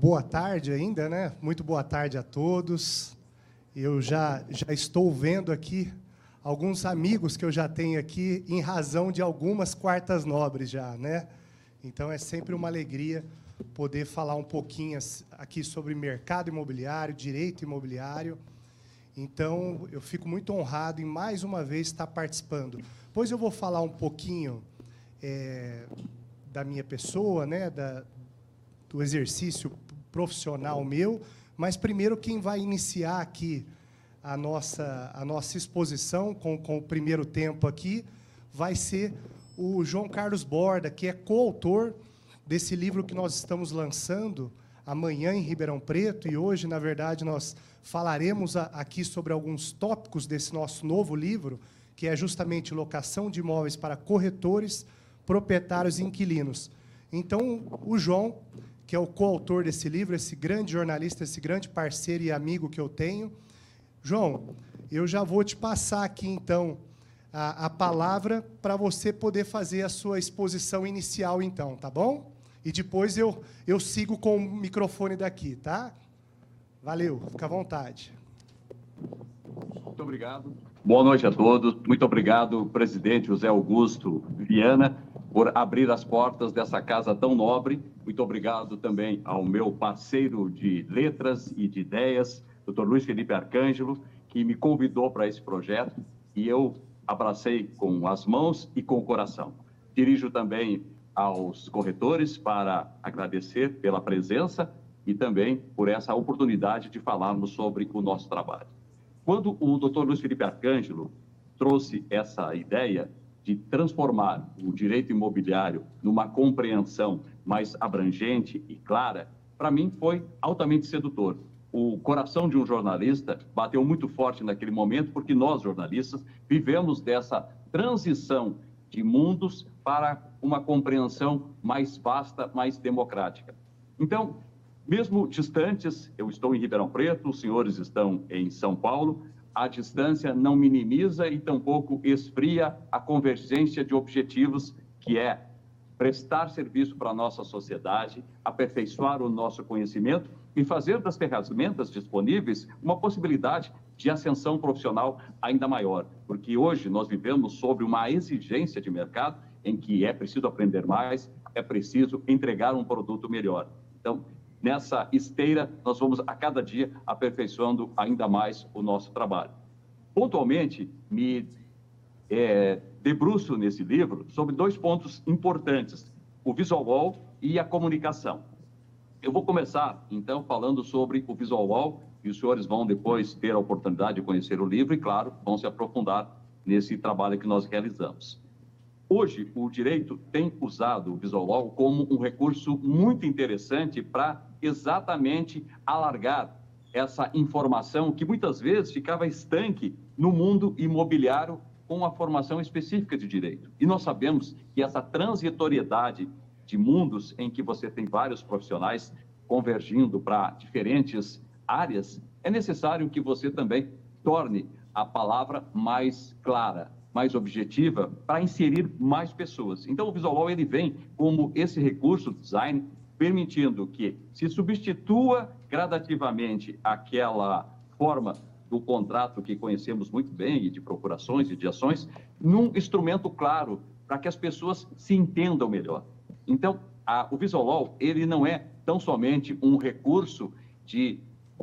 Boa tarde ainda, né? Muito boa tarde a todos. Eu já, já estou vendo aqui alguns amigos que eu já tenho aqui em razão de algumas quartas nobres já, né? Então é sempre uma alegria poder falar um pouquinho aqui sobre mercado imobiliário, direito imobiliário. Então, eu fico muito honrado em mais uma vez estar participando. Pois eu vou falar um pouquinho é, da minha pessoa, né, da, do exercício profissional meu, mas primeiro quem vai iniciar aqui a nossa, a nossa exposição com, com o primeiro tempo aqui vai ser o João Carlos Borda, que é coautor desse livro que nós estamos lançando amanhã em Ribeirão Preto, e hoje, na verdade, nós falaremos aqui sobre alguns tópicos desse nosso novo livro, que é justamente locação de imóveis para corretores, proprietários e inquilinos. Então, o João que é o coautor desse livro, esse grande jornalista, esse grande parceiro e amigo que eu tenho. João, eu já vou te passar aqui, então, a, a palavra para você poder fazer a sua exposição inicial, então, tá bom? E depois eu, eu sigo com o microfone daqui, tá? Valeu, fica à vontade. Muito obrigado. Boa noite a todos. Muito obrigado, presidente José Augusto Viana, por abrir as portas dessa casa tão nobre. Muito obrigado também ao meu parceiro de letras e de ideias, Dr. Luiz Felipe Arcângelo, que me convidou para esse projeto e eu abracei com as mãos e com o coração. Dirijo também aos corretores para agradecer pela presença e também por essa oportunidade de falarmos sobre o nosso trabalho. Quando o Dr. Luiz Felipe Arcângelo trouxe essa ideia, de transformar o direito imobiliário numa compreensão mais abrangente e clara, para mim foi altamente sedutor. O coração de um jornalista bateu muito forte naquele momento, porque nós, jornalistas, vivemos dessa transição de mundos para uma compreensão mais vasta, mais democrática. Então, mesmo distantes, eu estou em Ribeirão Preto, os senhores estão em São Paulo, a distância não minimiza e tampouco esfria a convergência de objetivos, que é prestar serviço para a nossa sociedade, aperfeiçoar o nosso conhecimento e fazer das ferramentas disponíveis uma possibilidade de ascensão profissional ainda maior, porque hoje nós vivemos sobre uma exigência de mercado em que é preciso aprender mais, é preciso entregar um produto melhor. Então, nessa esteira, nós vamos a cada dia aperfeiçoando ainda mais o nosso trabalho. Pontualmente, me é, debruço nesse livro sobre dois pontos importantes: o visual wall e a comunicação. Eu vou começar, então, falando sobre o visual wall, e os senhores vão depois ter a oportunidade de conhecer o livro e, claro, vão se aprofundar nesse trabalho que nós realizamos. Hoje, o direito tem usado o visual wall como um recurso muito interessante para exatamente alargar essa informação que muitas vezes ficava estanque no mundo imobiliário com a formação específica de direito. E nós sabemos que essa transitoriedade de mundos em que você tem vários profissionais convergindo para diferentes áreas, é necessário que você também torne a palavra mais clara, mais objetiva para inserir mais pessoas. Então o Visual ele vem como esse recurso design permitindo que se substitua gradativamente aquela forma do contrato que conhecemos muito bem, e de procurações e de ações, num instrumento claro para que as pessoas se entendam melhor. Então, a, o Visual Law, ele não é tão somente um recurso de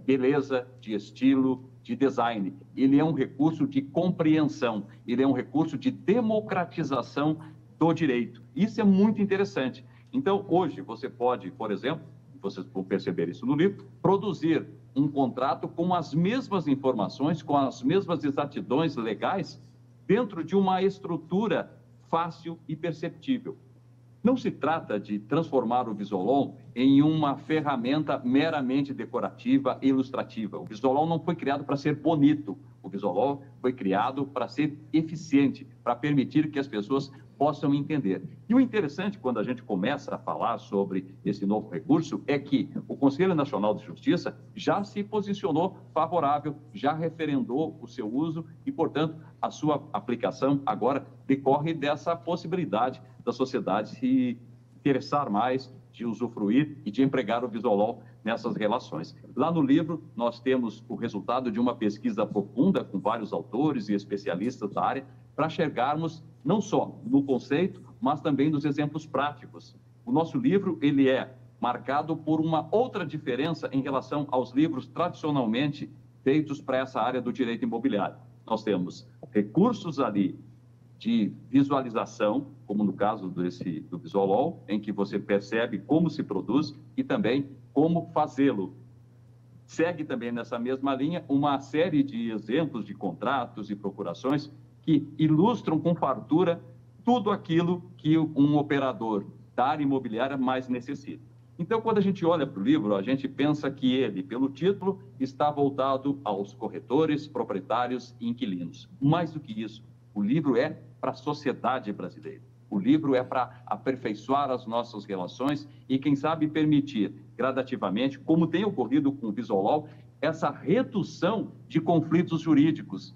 beleza, de estilo, de design. Ele é um recurso de compreensão, ele é um recurso de democratização do direito. Isso é muito interessante. Então, hoje, você pode, por exemplo, vocês vão perceber isso no livro, produzir um contrato com as mesmas informações, com as mesmas exatidões legais, dentro de uma estrutura fácil e perceptível. Não se trata de transformar o Visolon em uma ferramenta meramente decorativa e ilustrativa. O Visolon não foi criado para ser bonito. O Visolon foi criado para ser eficiente, para permitir que as pessoas possam entender. E o interessante, quando a gente começa a falar sobre esse novo recurso, é que o Conselho Nacional de Justiça já se posicionou favorável, já referendou o seu uso e, portanto, a sua aplicação agora decorre dessa possibilidade da sociedade se interessar mais, de usufruir e de empregar o Visolol nessas relações. Lá no livro, nós temos o resultado de uma pesquisa profunda com vários autores e especialistas da área para chegarmos não só no conceito, mas também nos exemplos práticos. O nosso livro, ele é marcado por uma outra diferença em relação aos livros tradicionalmente feitos para essa área do direito imobiliário. Nós temos recursos ali de visualização, como no caso desse, do Visualol, em que você percebe como se produz e também como fazê-lo. Segue também nessa mesma linha uma série de exemplos de contratos e procurações que ilustram com fartura tudo aquilo que um operador da área imobiliária mais necessita. Então, quando a gente olha para o livro, a gente pensa que ele, pelo título, está voltado aos corretores, proprietários e inquilinos. Mais do que isso, o livro é para a sociedade brasileira. O livro é para aperfeiçoar as nossas relações e, quem sabe, permitir gradativamente, como tem ocorrido com o Visolol, essa redução de conflitos jurídicos.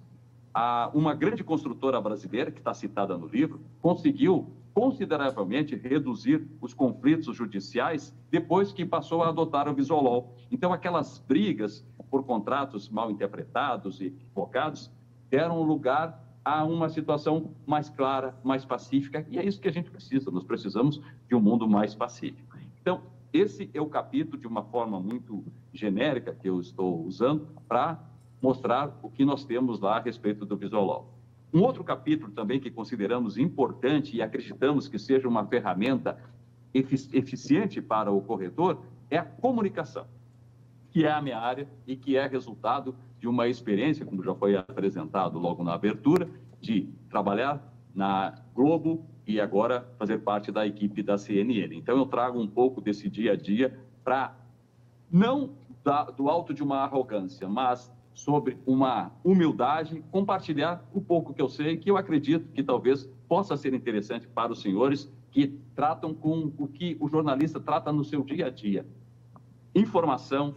Uma grande construtora brasileira, que está citada no livro, conseguiu consideravelmente reduzir os conflitos judiciais depois que passou a adotar o Visolol. Então, aquelas brigas por contratos mal interpretados e equivocados deram lugar a uma situação mais clara, mais pacífica, e é isso que a gente precisa. Nós precisamos de um mundo mais pacífico. Então, esse é o capítulo, de uma forma muito genérica, que eu estou usando para mostrar o que nós temos lá a respeito do Visolol. Um outro capítulo também que consideramos importante e acreditamos que seja uma ferramenta eficiente para o corretor é a comunicação, que é a minha área e que é resultado de uma experiência, como já foi apresentado logo na abertura, de trabalhar na Globo e agora fazer parte da equipe da CNN. Então eu trago um pouco desse dia a dia para não da, do alto de uma arrogância, mas sobre uma humildade, compartilhar o pouco que eu sei, que eu acredito que talvez possa ser interessante para os senhores que tratam com o que o jornalista trata no seu dia a dia: informação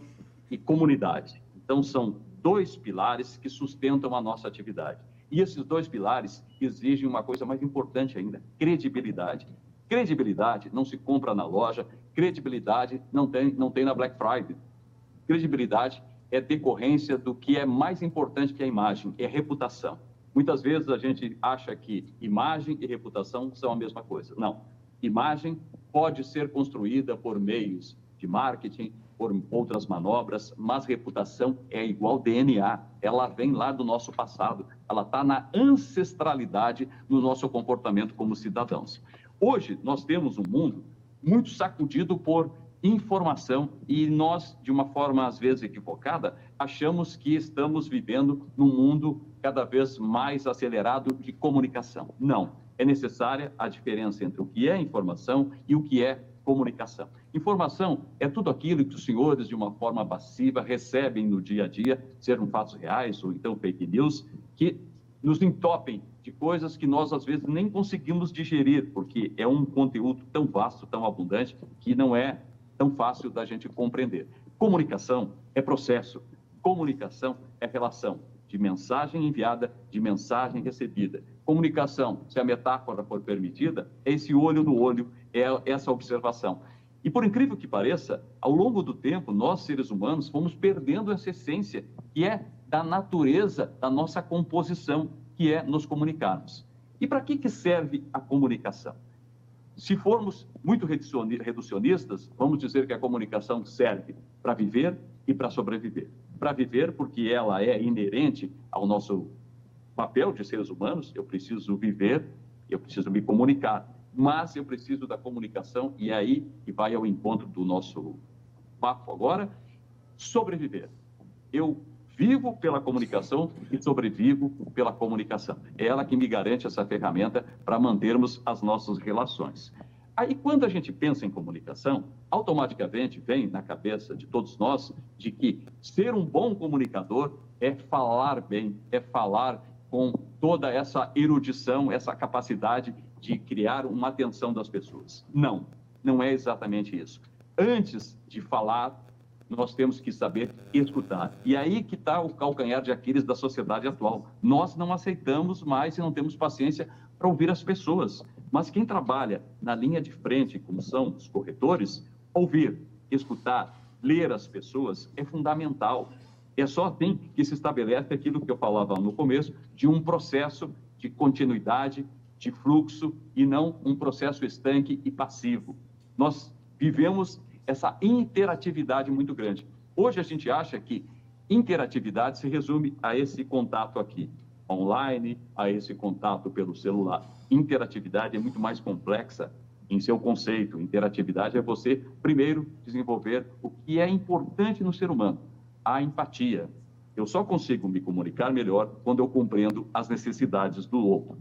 e comunidade. Então, são dois pilares que sustentam a nossa atividade. E esses dois pilares exigem uma coisa mais importante ainda: credibilidade. Credibilidade não se compra na loja, credibilidade não tem, não tem na Black Friday. Credibilidade é decorrência do que é mais importante que a imagem, é reputação. Muitas vezes a gente acha que imagem e reputação são a mesma coisa. Não. Imagem pode ser construída por meios de marketing, por outras manobras, mas reputação é igual DNA. Ela vem lá do nosso passado. Ela está na ancestralidade no nosso comportamento como cidadãos. Hoje, nós temos um mundo muito sacudido por informação e nós, de uma forma às vezes equivocada, achamos que estamos vivendo num mundo cada vez mais acelerado de comunicação. Não, é necessária a diferença entre o que é informação e o que é comunicação. Informação é tudo aquilo que os senhores, de uma forma passiva, recebem no dia a dia, sejam fatos reais ou então fake news, que nos entopem de coisas que nós às vezes nem conseguimos digerir, porque é um conteúdo tão vasto, tão abundante, que não é tão fácil da gente compreender. Comunicação é processo, comunicação é relação de mensagem enviada, de mensagem recebida. Comunicação, se a metáfora for permitida, é esse olho no olho, é essa observação. E por incrível que pareça, ao longo do tempo, nós seres humanos fomos perdendo essa essência, que é da natureza da nossa composição, que é nos comunicarmos. E para que, que serve a comunicação? Se formos muito reducionistas, vamos dizer que a comunicação serve para viver e para sobreviver. Para viver, porque ela é inerente ao nosso papel de seres humanos, eu preciso viver, eu preciso me comunicar, mas eu preciso da comunicação, e é aí que vai ao encontro do nosso papo agora, sobreviver. Eu vivo pela comunicação e sobrevivo pela comunicação. É ela que me garante essa ferramenta para mantermos as nossas relações. Aí, quando a gente pensa em comunicação, automaticamente vem na cabeça de todos nós de que ser um bom comunicador é falar bem, é falar com toda essa erudição, essa capacidade de criar uma atenção das pessoas. Não, não é exatamente isso. Antes de falar, nós temos que saber escutar. E aí que está o calcanhar de Aquiles da sociedade atual. Nós não aceitamos mais e não temos paciência para ouvir as pessoas. Mas quem trabalha na linha de frente, como são os corretores, Ouvir, escutar, ler as pessoas é fundamental. É só assim que se estabelece aquilo que eu falava no começo, de um processo de continuidade, de fluxo e não um processo estanque e passivo. Nós vivemos essa interatividade muito grande. Hoje a gente acha que interatividade se resume a esse contato aqui, online, a esse contato pelo celular. Interatividade é muito mais complexa em seu conceito. Interatividade é você, primeiro, desenvolver o que é importante no ser humano, a empatia. Eu só consigo me comunicar melhor quando eu compreendo as necessidades do outro.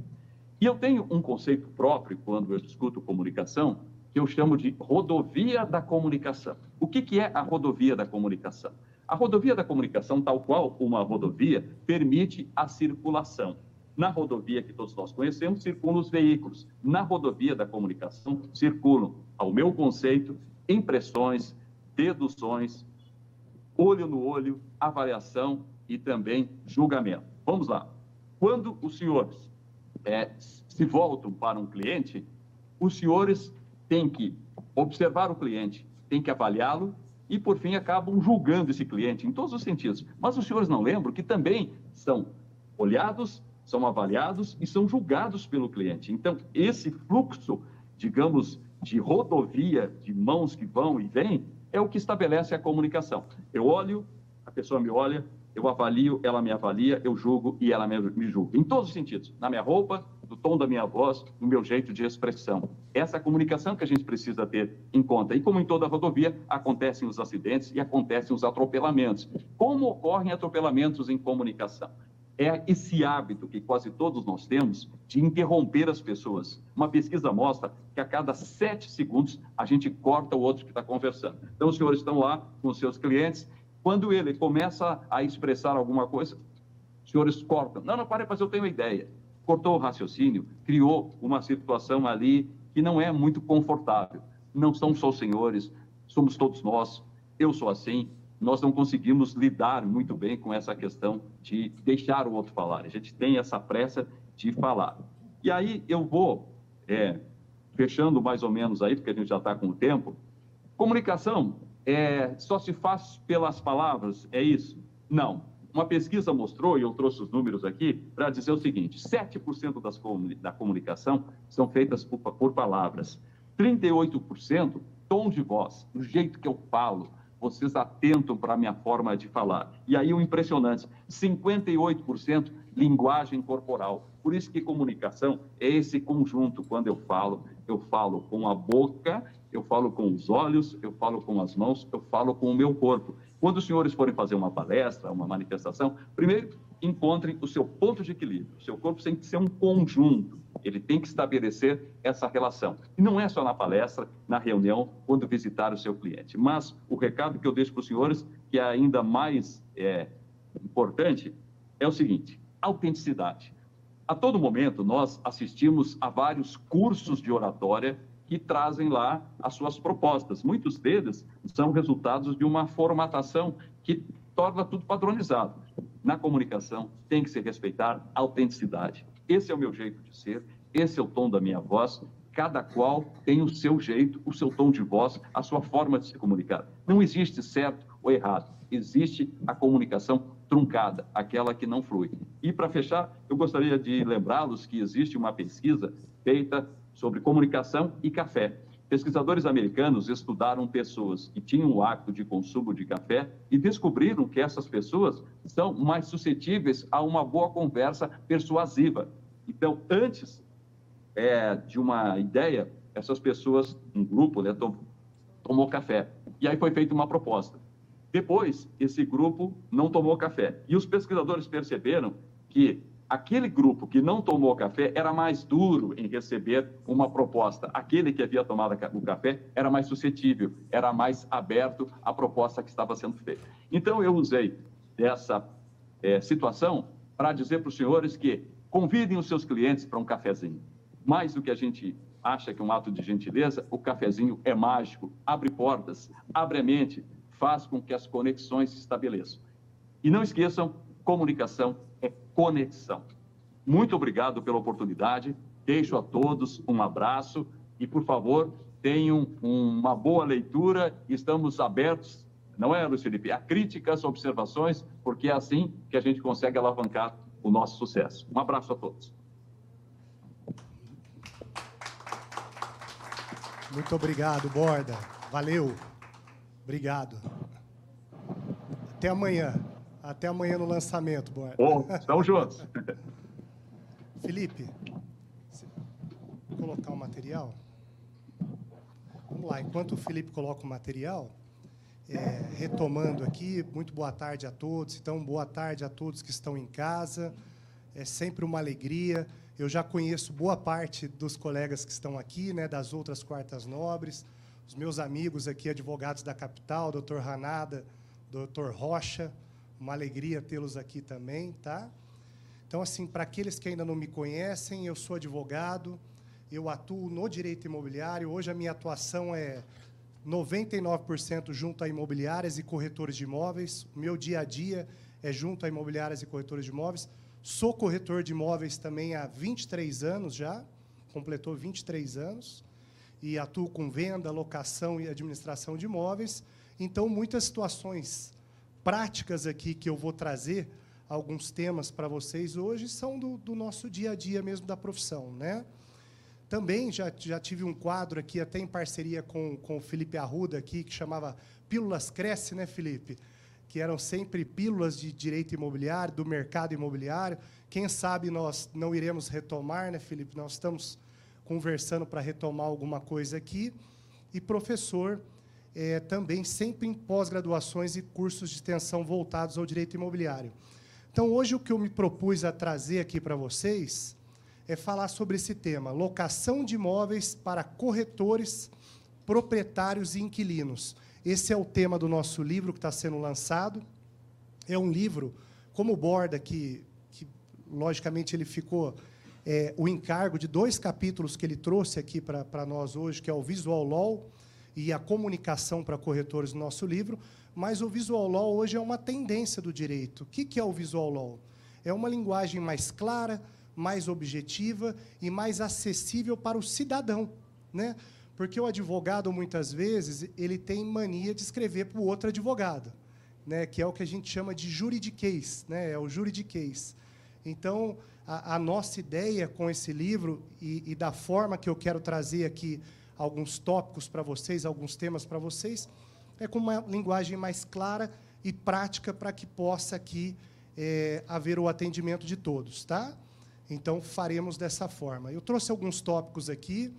E eu tenho um conceito próprio quando eu discuto comunicação, que eu chamo de rodovia da comunicação. O que, que é a rodovia da comunicação? A rodovia da comunicação, tal qual uma rodovia, permite a circulação. Na rodovia que todos nós conhecemos, circulam os veículos. Na rodovia da comunicação, circulam, ao meu conceito, impressões, deduções, olho no olho, avaliação e também julgamento. Vamos lá. Quando os senhores é, se voltam para um cliente, os senhores têm que observar o cliente, têm que avaliá-lo e, por fim, acabam julgando esse cliente em todos os sentidos. Mas os senhores não lembram que também são olhados, são avaliados e são julgados pelo cliente. Então, esse fluxo, digamos, de rodovia de mãos que vão e vêm, é o que estabelece a comunicação. Eu olho, a pessoa me olha, eu avalio, ela me avalia, eu julgo e ela me julga. Em todos os sentidos. Na minha roupa, no tom da minha voz, no meu jeito de expressão. Essa é a comunicação que a gente precisa ter em conta. E como em toda rodovia, acontecem os acidentes e acontecem os atropelamentos. Como ocorrem atropelamentos em comunicação? É esse hábito que quase todos nós temos de interromper as pessoas. Uma pesquisa mostra que a cada sete segundos a gente corta o outro que está conversando. Então, os senhores estão lá com os seus clientes. Quando ele começa a expressar alguma coisa, os senhores cortam. Não, não, pare, mas eu tenho uma ideia cortou o raciocínio, criou uma situação ali que não é muito confortável. Não são só os senhores, somos todos nós. Eu sou assim. Nós não conseguimos lidar muito bem com essa questão de deixar o outro falar. A gente tem essa pressa de falar. E aí eu vou é, fechando mais ou menos aí, porque a gente já está com o tempo. Comunicação é, só se faz pelas palavras, é isso? Não uma pesquisa mostrou, e eu trouxe os números aqui, para dizer o seguinte: 7% das comuni da comunicação são feitas por, por palavras, 38% tom de voz, o jeito que eu falo, vocês atentam para a minha forma de falar. E aí o impressionante, 58% linguagem corporal. Por isso que comunicação é esse conjunto. Quando eu falo, eu falo com a boca, eu falo com os olhos, eu falo com as mãos, eu falo com o meu corpo. Quando os senhores forem fazer uma palestra, uma manifestação, primeiro encontrem o seu ponto de equilíbrio. O seu corpo tem que ser um conjunto. Ele tem que estabelecer essa relação. E não é só na palestra, na reunião, quando visitar o seu cliente. Mas o recado que eu deixo para os senhores, que é ainda mais é, importante, é o seguinte: autenticidade. A todo momento, nós assistimos a vários cursos de oratória que trazem lá as suas propostas. Muitos deles são resultados de uma formatação que torna tudo padronizado. Na comunicação tem que se respeitar a autenticidade. Esse é o meu jeito de ser, esse é o tom da minha voz. Cada qual tem o seu jeito, o seu tom de voz, a sua forma de se comunicar. Não existe certo ou errado. Existe a comunicação truncada, aquela que não flui. E para fechar, eu gostaria de lembrá-los que existe uma pesquisa feita sobre comunicação e café. Pesquisadores americanos estudaram pessoas que tinham o hábito de consumo de café e descobriram que essas pessoas são mais suscetíveis a uma boa conversa persuasiva. Então, antes é, de uma ideia, essas pessoas, um grupo, né, tom, tomou café. E aí foi feita uma proposta. Depois, esse grupo não tomou café. E os pesquisadores perceberam que aquele grupo que não tomou café era mais duro em receber uma proposta. Aquele que havia tomado o café era mais suscetível, era mais aberto à proposta que estava sendo feita. Então, eu usei dessa é, situação para dizer para os senhores que convidem os seus clientes para um cafezinho. Mais do que a gente acha que é um ato de gentileza, o cafezinho é mágico, abre portas, abre a mente, faz com que as conexões se estabeleçam. E não esqueçam, comunicação conexão. Muito obrigado pela oportunidade. Deixo a todos um abraço e, por favor, tenham uma boa leitura, estamos abertos, não é, Luiz Felipe, a críticas, observações, porque é assim que a gente consegue alavancar o nosso sucesso. Um abraço a todos. Muito obrigado, Borda. Valeu. Obrigado. Até amanhã. Até amanhã no lançamento, Borda. Oh, estamos juntos. Felipe, colocar o material. Vamos lá, enquanto o Felipe coloca o material, é, retomando aqui, muito boa tarde a todos. Então, boa tarde a todos que estão em casa. É sempre uma alegria. Eu já conheço boa parte dos colegas que estão aqui, né, das outras quartas nobres, os meus amigos aqui, advogados da capital, doutor Ranada, doutor Rocha. Uma alegria tê-los aqui também, tá? Então, assim, para aqueles que ainda não me conhecem, eu sou advogado, eu atuo no direito imobiliário. Hoje a minha atuação é 99% junto a imobiliárias e corretores de imóveis. O meu dia a dia é junto a imobiliárias e corretores de imóveis. Sou corretor de imóveis também há 23 anos já, completou 23 anos, e atuo com venda, locação e administração de imóveis. Então, muitas situações práticas aqui que eu vou trazer, alguns temas para vocês hoje, são do, do nosso dia a dia mesmo da profissão. Né? Também já, já tive um quadro aqui, até em parceria com, com o Felipe Arruda, aqui, que chamava Pílulas Cresce, né, Felipe? Que eram sempre pílulas de direito imobiliário, do mercado imobiliário. Quem sabe nós não iremos retomar, né, Felipe? Nós estamos conversando para retomar alguma coisa aqui. E professor é, também sempre em pós-graduações e cursos de extensão voltados ao direito imobiliário. Então, hoje, o que eu me propus a trazer aqui para vocês é falar sobre esse tema: locação de imóveis para corretores, proprietários e inquilinos. Esse é o tema do nosso livro que está sendo lançado. É um livro, como Borda, que, que logicamente ele ficou é, o encargo de dois capítulos que ele trouxe aqui para nós hoje, que é o Visual Law e a comunicação para corretores no nosso livro. Mas o Visual Law hoje é uma tendência do direito. O que, é o Visual Law? É uma linguagem mais clara, mais objetiva e mais acessível para o cidadão, né? Porque o advogado muitas vezes ele tem mania de escrever para o outro advogado, né? Que é o que a gente chama de juridiquês, né? É o juridiquês. Então a, a nossa ideia com esse livro e, e da forma que eu quero trazer aqui alguns tópicos para vocês, alguns temas para vocês, é com uma linguagem mais clara e prática para que possa aqui é, haver o atendimento de todos, tá? Então, faremos dessa forma. Eu trouxe alguns tópicos aqui,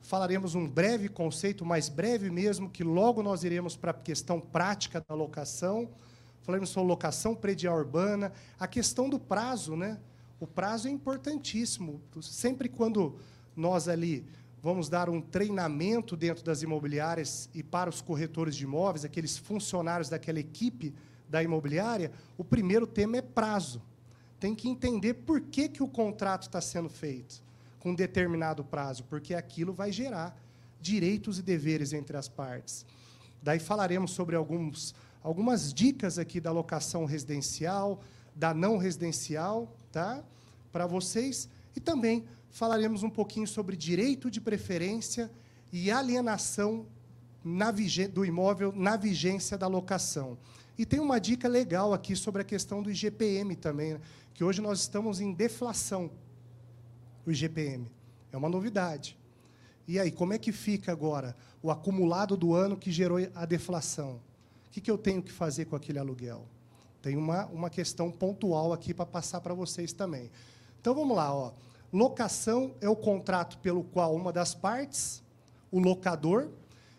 falaremos um breve conceito, mais breve mesmo, que logo nós iremos para a questão prática da locação. Falaremos sobre locação predial urbana, a questão do prazo, né? O prazo é importantíssimo. Sempre quando nós ali vamos dar um treinamento dentro das imobiliárias e para os corretores de imóveis, aqueles funcionários daquela equipe da imobiliária, o primeiro tema é prazo tem que entender por que, que o contrato está sendo feito com determinado prazo, porque aquilo vai gerar direitos e deveres entre as partes. Daí falaremos sobre alguns, algumas dicas aqui da locação residencial, da não residencial, tá? Para vocês. E também falaremos um pouquinho sobre direito de preferência e alienação na do imóvel na vigência da locação. E tem uma dica legal aqui sobre a questão do IGPM também, né? que hoje nós estamos em deflação, o IGPM. É uma novidade. E aí, como é que fica agora o acumulado do ano que gerou a deflação? O que, que eu tenho que fazer com aquele aluguel? Tem uma, uma questão pontual aqui para passar para vocês também. Então, vamos lá. Ó. Locação é o contrato pelo qual uma das partes, o locador,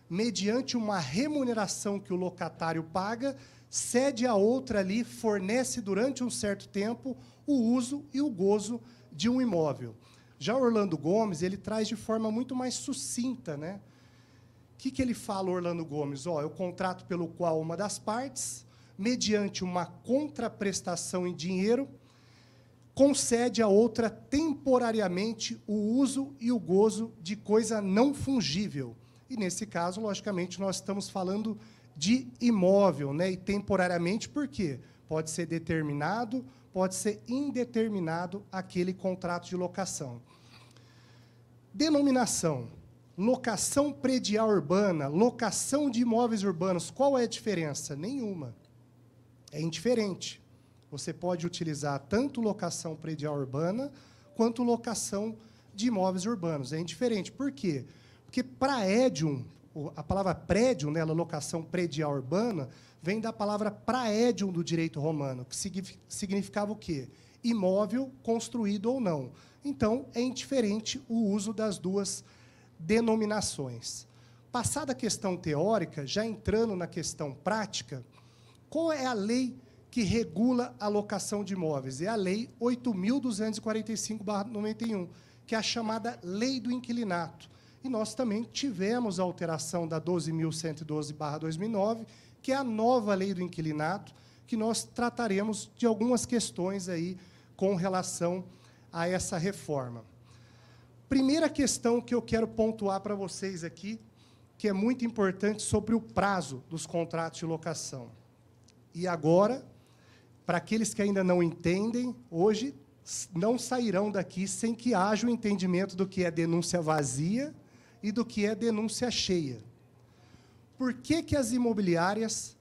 mediante uma remuneração que o locatário paga, cede a outra ali, fornece durante um certo tempo o uso e o gozo de um imóvel. Já Orlando Gomes, ele traz de forma muito mais sucinta, né? O que, que ele fala, Orlando Gomes? Ó, é o contrato pelo qual uma das partes, mediante uma contraprestação em dinheiro, concede a outra temporariamente o uso e o gozo de coisa não fungível. E, nesse caso, logicamente, nós estamos falando de imóvel, né? E temporariamente, por quê? Pode ser determinado, pode ser indeterminado aquele contrato de locação. Denominação. locação predial urbana, locação de imóveis urbanos, qual é a diferença? Nenhuma. É indiferente. Você pode utilizar tanto locação predial urbana quanto locação de imóveis urbanos. É indiferente. Por quê? Porque praedium, a palavra prédio, né, a locação predial urbana, vem da palavra praedium do direito romano, que significava o quê? Imóvel construído ou não. Então, é indiferente o uso das duas denominações. Passada a questão teórica, já entrando na questão prática, qual é a lei que regula a locação de imóveis? É a Lei 8.245-91, que é a chamada Lei do Inquilinato. E nós também tivemos a alteração da 12.112-2009, que é a nova Lei do Inquilinato, que nós trataremos de algumas questões aí com relação a essa reforma. Primeira questão que eu quero pontuar para vocês aqui, que é muito importante sobre o prazo dos contratos de locação. E agora, para aqueles que ainda não entendem, hoje não sairão daqui sem que haja o entendimento do que é denúncia vazia e do que é denúncia cheia. Por que, que as imobiliárias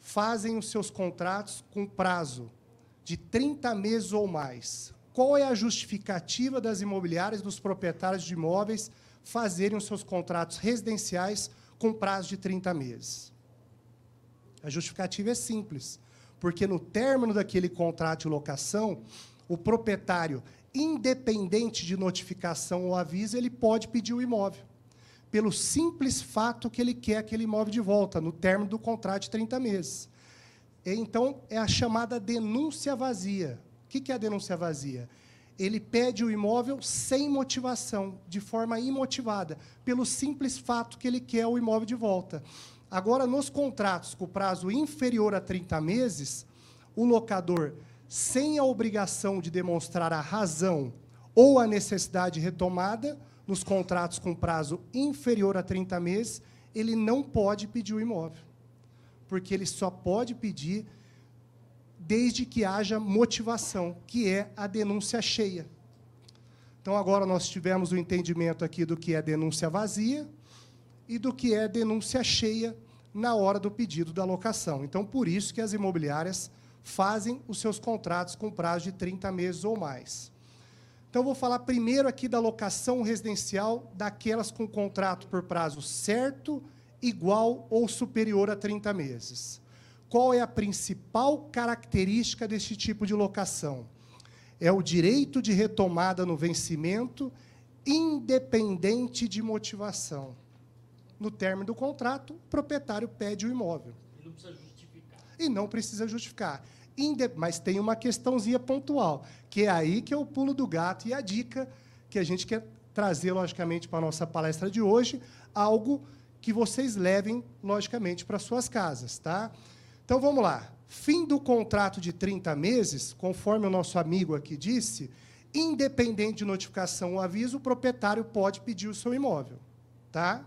fazem os seus contratos com prazo de 30 meses ou mais? Qual é a justificativa das imobiliárias, dos proprietários de imóveis, fazerem os seus contratos residenciais com prazo de 30 meses? A justificativa é simples porque no término daquele contrato de locação, o proprietário, independente de notificação ou aviso, ele pode pedir o imóvel, pelo simples fato que ele quer aquele imóvel de volta, no término do contrato de 30 meses. Então, é a chamada denúncia vazia. O que é a denúncia vazia? Ele pede o imóvel sem motivação, de forma imotivada, pelo simples fato que ele quer o imóvel de volta. Agora, nos contratos com prazo inferior a 30 meses, o locador, sem a obrigação de demonstrar a razão ou a necessidade retomada, nos contratos com prazo inferior a 30 meses, ele não pode pedir o imóvel. Porque ele só pode pedir desde que haja motivação, que é a denúncia cheia. Então, agora nós tivemos o entendimento aqui do que é denúncia vazia, e do que é denúncia cheia na hora do pedido da locação. Então, por isso que as imobiliárias fazem os seus contratos com prazo de 30 meses ou mais. Então, vou falar primeiro aqui da locação residencial daquelas com contrato por prazo certo, igual ou superior a 30 meses. Qual é a principal característica deste tipo de locação? É o direito de retomada no vencimento, independente de motivação no término do contrato, o proprietário pede o imóvel. E não precisa justificar. E não precisa justificar. Mas tem uma questãozinha pontual, que é aí que é o pulo do gato e a dica que a gente quer trazer, logicamente, para a nossa palestra de hoje, algo que vocês levem, logicamente, para suas casas. Tá? Então, vamos lá. Fim do contrato de 30 meses, conforme o nosso amigo aqui disse, independente de notificação ou aviso, o proprietário pode pedir o seu imóvel. Tá?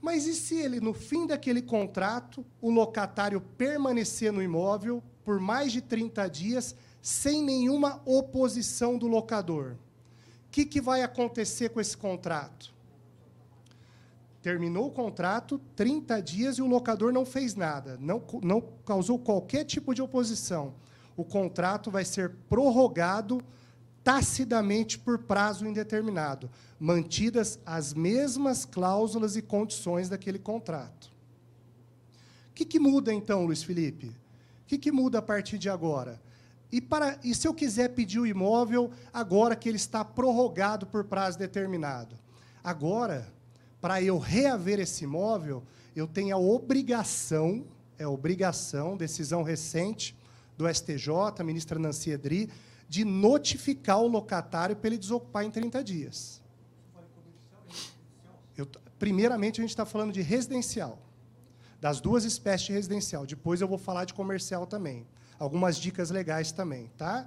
Mas e se ele, no fim daquele contrato, o locatário permanecer no imóvel por mais de 30 dias sem nenhuma oposição do locador? O que, que vai acontecer com esse contrato? Terminou o contrato, 30 dias, e o locador não fez nada, não, não causou qualquer tipo de oposição. O contrato vai ser prorrogado tacidamente por prazo indeterminado, mantidas as mesmas cláusulas e condições daquele contrato. O que, que muda, então, Luiz Felipe? O que, que muda a partir de agora? E, para, e se eu quiser pedir o imóvel agora que ele está prorrogado por prazo determinado? Agora, para eu reaver esse imóvel, eu tenho a obrigação, é obrigação, decisão recente do STJ, a ministra Nancy Edri, de notificar o locatário para ele desocupar em 30 dias. Eu, primeiramente, a gente está falando de residencial, das duas espécies de residencial. Depois eu vou falar de comercial também. Algumas dicas legais também. Tá?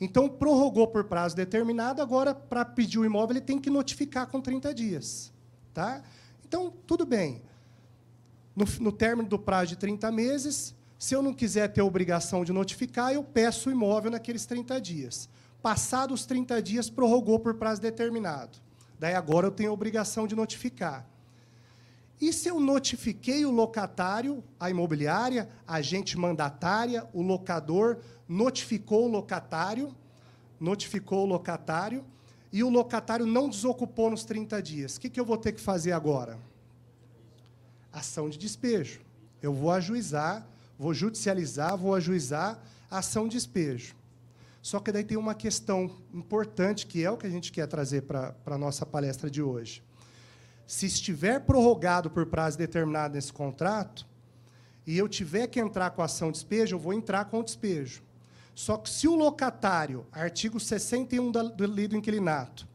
Então, prorrogou por prazo determinado, agora, para pedir o imóvel, ele tem que notificar com 30 dias. Tá? Então, tudo bem. No, no término do prazo de 30 meses, se eu não quiser ter obrigação de notificar, eu peço o imóvel naqueles 30 dias. Passados os 30 dias, prorrogou por prazo determinado. Daí agora eu tenho obrigação de notificar. E se eu notifiquei o locatário, a imobiliária, a agente mandatária, o locador, notificou o locatário, notificou o locatário, e o locatário não desocupou nos 30 dias. O que, que eu vou ter que fazer agora? Ação de despejo. Eu vou ajuizar, vou judicializar, vou ajuizar a ação de despejo. Só que daí tem uma questão importante, que é o que a gente quer trazer para a nossa palestra de hoje. Se estiver prorrogado por prazo determinado nesse contrato, e eu tiver que entrar com a ação de despejo, eu vou entrar com o despejo. Só que se o locatário, artigo 61 da, do Lei do Inquilinato,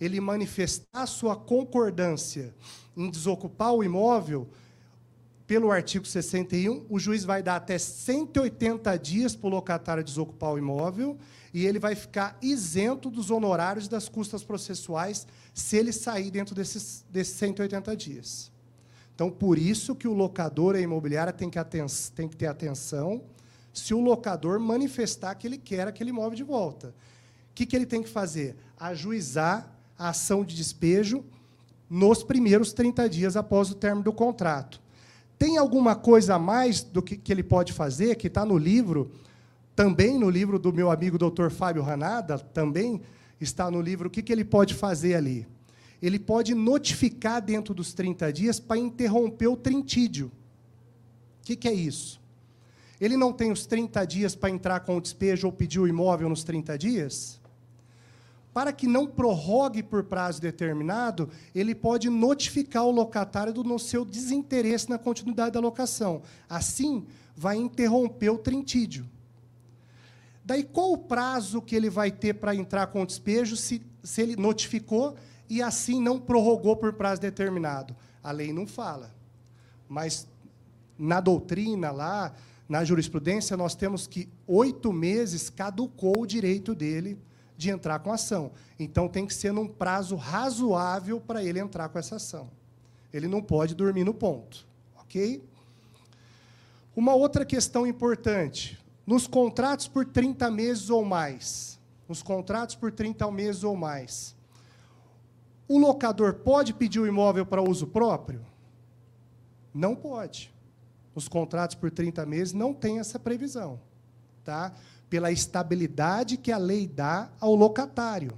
ele manifestar sua concordância em desocupar o imóvel, pelo artigo 61, o juiz vai dar até 180 dias para o locatário desocupar o imóvel e ele vai ficar isento dos honorários e das custas processuais se ele sair dentro desses, desses 180 dias. Então, por isso que o locador e a imobiliária tem que, tem que ter atenção se o locador manifestar que ele quer aquele imóvel de volta. O que, que ele tem que fazer? Ajuizar a ação de despejo nos primeiros 30 dias após o término do contrato. Tem alguma coisa a mais do que, que ele pode fazer, que está no livro, também no livro do meu amigo Dr. Fábio Ranada, também está no livro, o que, que ele pode fazer ali? Ele pode notificar dentro dos 30 dias para interromper o trintídio. O que, que é isso? Ele não tem os 30 dias para entrar com o despejo ou pedir o imóvel nos 30 dias? Para que não prorrogue por prazo determinado, ele pode notificar o locatário do seu desinteresse na continuidade da locação. Assim, vai interromper o trintídio. Daí, qual o prazo que ele vai ter para entrar com o despejo se, se ele notificou e assim não prorrogou por prazo determinado? A lei não fala. Mas na doutrina lá, na jurisprudência, nós temos que oito meses caducou o direito dele de entrar com ação. Então, tem que ser num prazo razoável para ele entrar com essa ação. Ele não pode dormir no ponto. Ok? Uma outra questão importante. Nos contratos por 30 meses ou mais, nos contratos por 30 meses ou mais, o locador pode pedir o imóvel para uso próprio? Não pode. Os contratos por 30 meses não tem essa previsão. Tá? Pela estabilidade que a lei dá ao locatário.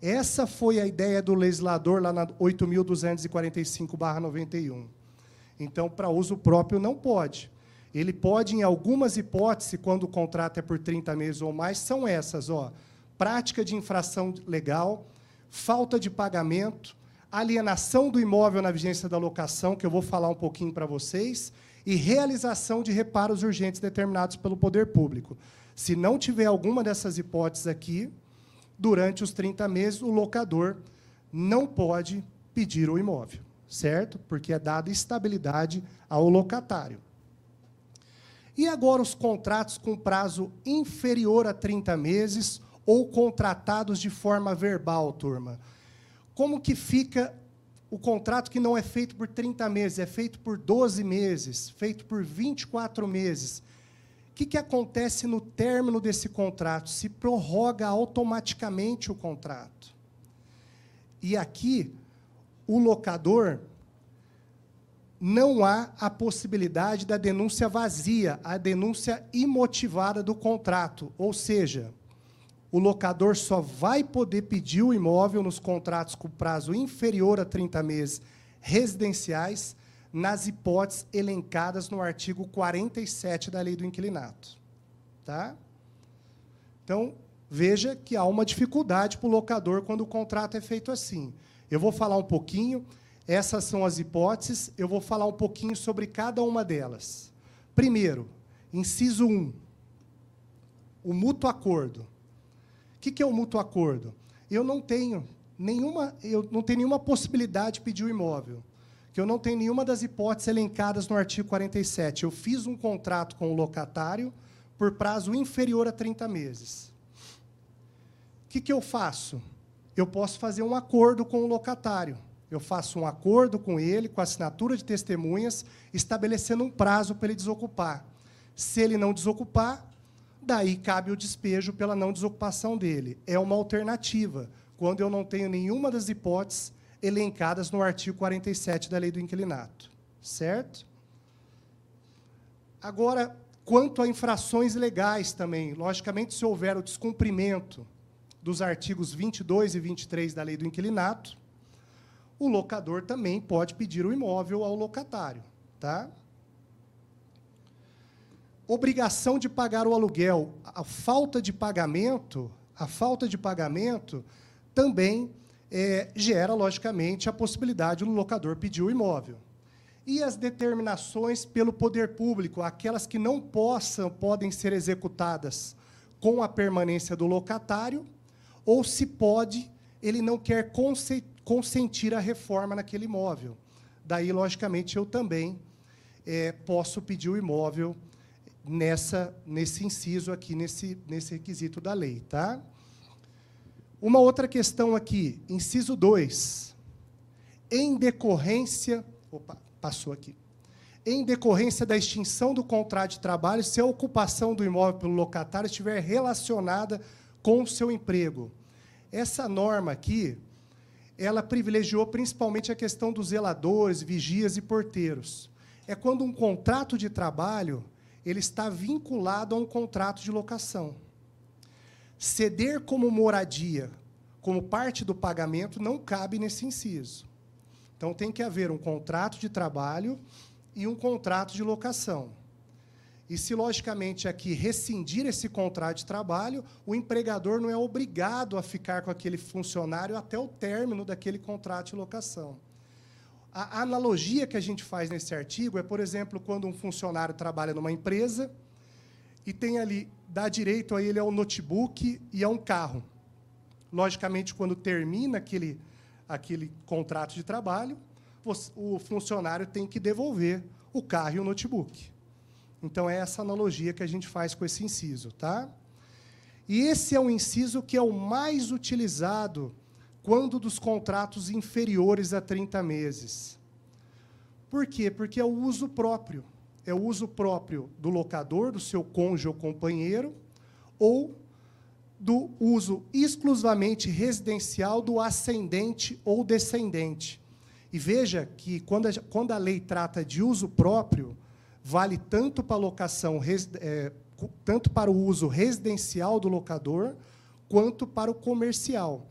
Essa foi a ideia do legislador lá na 8.245-91. Então, para uso próprio, não pode. Ele pode, em algumas hipóteses, quando o contrato é por 30 meses ou mais, são essas: ó, prática de infração legal, falta de pagamento, alienação do imóvel na vigência da locação, que eu vou falar um pouquinho para vocês, e realização de reparos urgentes determinados pelo poder público. Se não tiver alguma dessas hipóteses aqui, durante os 30 meses, o locador não pode pedir o imóvel, certo? Porque é dada estabilidade ao locatário. E agora os contratos com prazo inferior a 30 meses ou contratados de forma verbal, turma. Como que fica o contrato que não é feito por 30 meses, é feito por 12 meses, feito por 24 meses? Que, que acontece no término desse contrato? Se prorroga automaticamente o contrato. E aqui, o locador, não há a possibilidade da denúncia vazia, a denúncia imotivada do contrato. Ou seja, o locador só vai poder pedir o imóvel nos contratos com prazo inferior a 30 meses residenciais nas hipóteses elencadas no artigo 47 da Lei do Inquilinato. Tá? Então, veja que há uma dificuldade para o locador quando o contrato é feito assim. Eu vou falar um pouquinho, essas são as hipóteses, eu vou falar um pouquinho sobre cada uma delas. Primeiro, inciso 1, o mútuo acordo. O que é o mútuo acordo? Eu não tenho nenhuma, eu não tenho nenhuma possibilidade de pedir o imóvel que eu não tenho nenhuma das hipóteses elencadas no artigo 47. Eu fiz um contrato com o locatário por prazo inferior a 30 meses. O que, que eu faço? Eu posso fazer um acordo com o locatário. Eu faço um acordo com ele, com assinatura de testemunhas, estabelecendo um prazo para ele desocupar. Se ele não desocupar, daí cabe o despejo pela não desocupação dele. É uma alternativa, quando eu não tenho nenhuma das hipóteses elencadas no artigo 47 da Lei do Inquilinato. Certo? Agora, quanto a infrações legais também, logicamente, se houver o descumprimento dos artigos 22 e 23 da Lei do Inquilinato, o locador também pode pedir o imóvel ao locatário, tá? Obrigação de pagar o aluguel, a falta de pagamento, a falta de pagamento também é, gera, logicamente, a possibilidade do locador pedir o imóvel. E as determinações pelo poder público, aquelas que não possam, podem ser executadas com a permanência do locatário, ou se pode, ele não quer consentir a reforma naquele imóvel. Daí, logicamente, eu também é, posso pedir o imóvel nessa, nesse inciso aqui, nesse, nesse requisito da lei. Tá? Uma outra questão aqui, inciso 2. Em decorrência. Opa, passou aqui. Em decorrência da extinção do contrato de trabalho, se a ocupação do imóvel pelo locatário estiver relacionada com o seu emprego. Essa norma aqui, ela privilegiou principalmente a questão dos zeladores, vigias e porteiros. É quando um contrato de trabalho ele está vinculado a um contrato de locação. Ceder como moradia, como parte do pagamento, não cabe nesse inciso. Então, tem que haver um contrato de trabalho e um contrato de locação. E se, logicamente, aqui rescindir esse contrato de trabalho, o empregador não é obrigado a ficar com aquele funcionário até o término daquele contrato de locação. A analogia que a gente faz nesse artigo é, por exemplo, quando um funcionário trabalha numa empresa e tem ali, dá direito a ele ao notebook e a um carro. Logicamente, quando termina aquele, aquele contrato de trabalho, o funcionário tem que devolver o carro e o notebook. Então, é essa analogia que a gente faz com esse inciso. Tá? E esse é um inciso que é o mais utilizado quando dos contratos inferiores a 30 meses. Por quê? Porque é o uso próprio. É o uso próprio do locador, do seu cônjuge ou companheiro, ou do uso exclusivamente residencial do ascendente ou descendente. E veja que, quando a, quando a lei trata de uso próprio, vale tanto para locação, é, tanto para o uso residencial do locador, quanto para o comercial.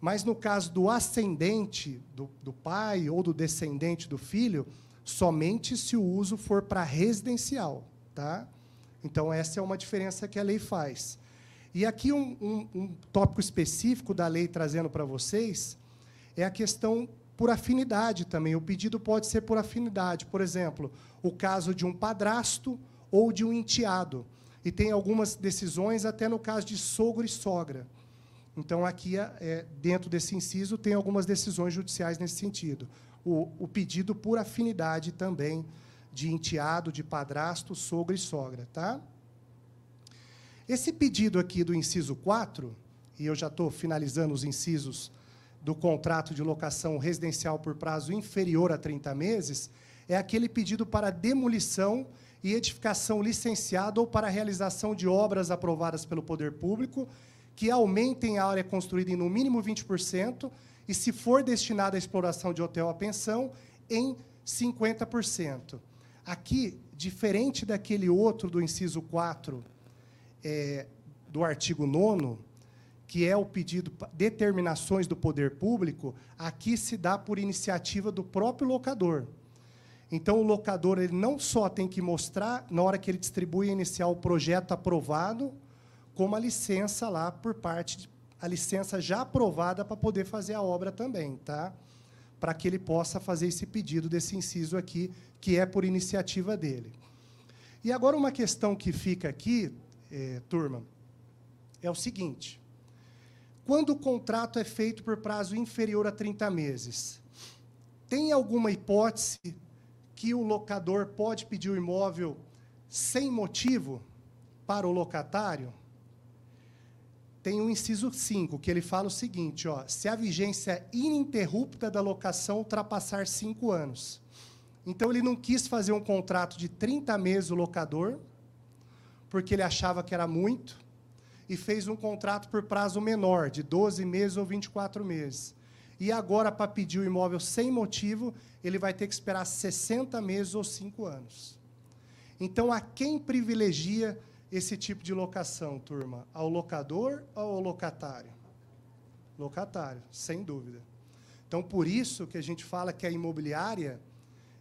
Mas no caso do ascendente do, do pai ou do descendente do filho, somente se o uso for para residencial. Tá? Então, essa é uma diferença que a lei faz. E aqui um, um, um tópico específico da lei trazendo para vocês é a questão por afinidade também. O pedido pode ser por afinidade. Por exemplo, o caso de um padrasto ou de um enteado. E tem algumas decisões até no caso de sogro e sogra. Então, aqui, é, dentro desse inciso, tem algumas decisões judiciais nesse sentido. O, o pedido por afinidade também de enteado, de padrasto, sogro e sogra. Tá? Esse pedido aqui do inciso 4, e eu já estou finalizando os incisos do contrato de locação residencial por prazo inferior a 30 meses, é aquele pedido para demolição e edificação licenciada ou para realização de obras aprovadas pelo poder público que aumentem a área construída em no mínimo 20% e, se for destinada à exploração de hotel à pensão, em 50%. Aqui, diferente daquele outro do inciso 4, é, do artigo 9 que é o pedido determinações do poder público, aqui se dá por iniciativa do próprio locador. Então, o locador ele não só tem que mostrar, na hora que ele distribui iniciar o projeto aprovado, como a licença lá por parte, de, a licença já aprovada para poder fazer a obra também, tá? para que ele possa fazer esse pedido desse inciso aqui, que é por iniciativa dele. E agora uma questão que fica aqui, é, turma, é o seguinte: quando o contrato é feito por prazo inferior a 30 meses, tem alguma hipótese que o locador pode pedir o imóvel sem motivo para o locatário? Tem o um inciso 5, que ele fala o seguinte: ó, se a vigência ininterrupta da locação ultrapassar cinco anos. Então, ele não quis fazer um contrato de 30 meses o locador, porque ele achava que era muito, e fez um contrato por prazo menor, de 12 meses ou 24 meses. e agora, para pedir o imóvel sem motivo, ele vai ter que esperar 60 meses ou 5 anos. Então, a quem privilegia esse tipo de locação, turma? Ao locador ou ao locatário? Locatário, sem dúvida. Então, por isso que a gente fala que a imobiliária,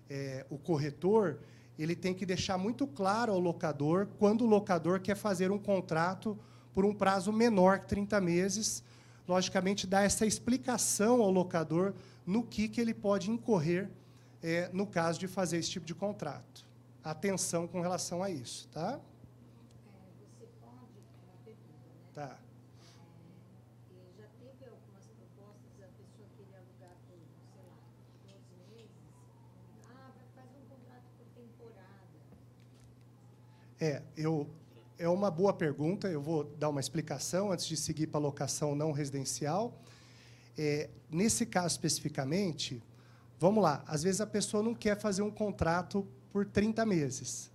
é, o corretor, ele tem que deixar muito claro ao locador quando o locador quer fazer um contrato por um prazo menor que 30 meses, logicamente, dar essa explicação ao locador no que, que ele pode incorrer é, no caso de fazer esse tipo de contrato. Atenção com relação a isso, tá? É, você pode, é uma pergunta, né? Tá. É, já teve algumas propostas, a pessoa queria alugar por, sei lá, 12 meses. Ah, vai fazer um contrato por temporada. É, eu, é uma boa pergunta. Eu vou dar uma explicação antes de seguir para a locação não residencial. É, nesse caso especificamente, vamos lá, às vezes a pessoa não quer fazer um contrato por 30 meses.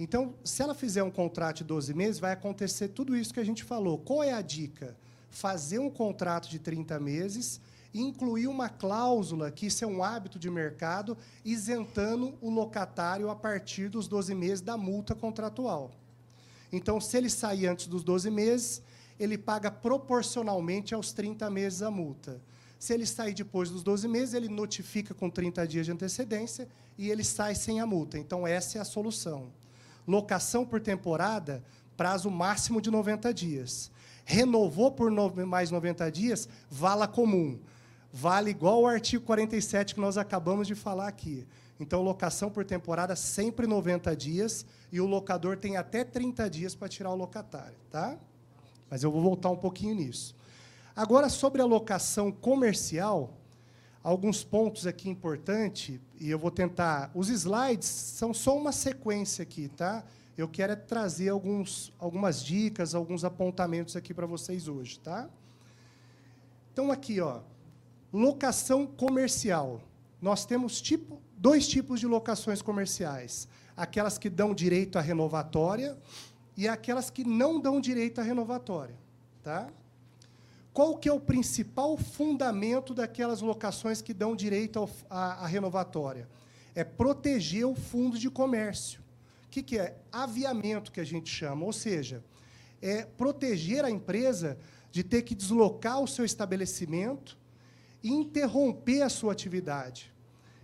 Então, se ela fizer um contrato de 12 meses, vai acontecer tudo isso que a gente falou. Qual é a dica? Fazer um contrato de 30 meses incluir uma cláusula, que isso é um hábito de mercado, isentando o locatário a partir dos 12 meses da multa contratual. Então, se ele sair antes dos 12 meses, ele paga proporcionalmente aos 30 meses a multa. Se ele sair depois dos 12 meses, ele notifica com 30 dias de antecedência e ele sai sem a multa. Então, essa é a solução. Locação por temporada, prazo máximo de 90 dias. Renovou por mais 90 dias, vala comum. Vale igual o artigo 47 que nós acabamos de falar aqui. Então, locação por temporada, sempre 90 dias, e o locador tem até 30 dias para tirar o locatário. Tá? Mas eu vou voltar um pouquinho nisso. Agora, sobre a locação comercial, alguns pontos aqui importantes, e eu vou tentar. Os slides são só uma sequência aqui, tá? Eu quero é trazer alguns, algumas dicas, alguns apontamentos aqui para vocês hoje, tá? Então, aqui, ó, locação comercial. Nós temos tipo, dois tipos de locações comerciais: aquelas que dão direito à renovatória e aquelas que não dão direito à renovatória, tá? Qual que é o principal fundamento daquelas locações que dão direito à renovatória? É proteger o fundo de comércio. O que, que é? Aviamento, que a gente chama, ou seja, é proteger a empresa de ter que deslocar o seu estabelecimento e interromper a sua atividade.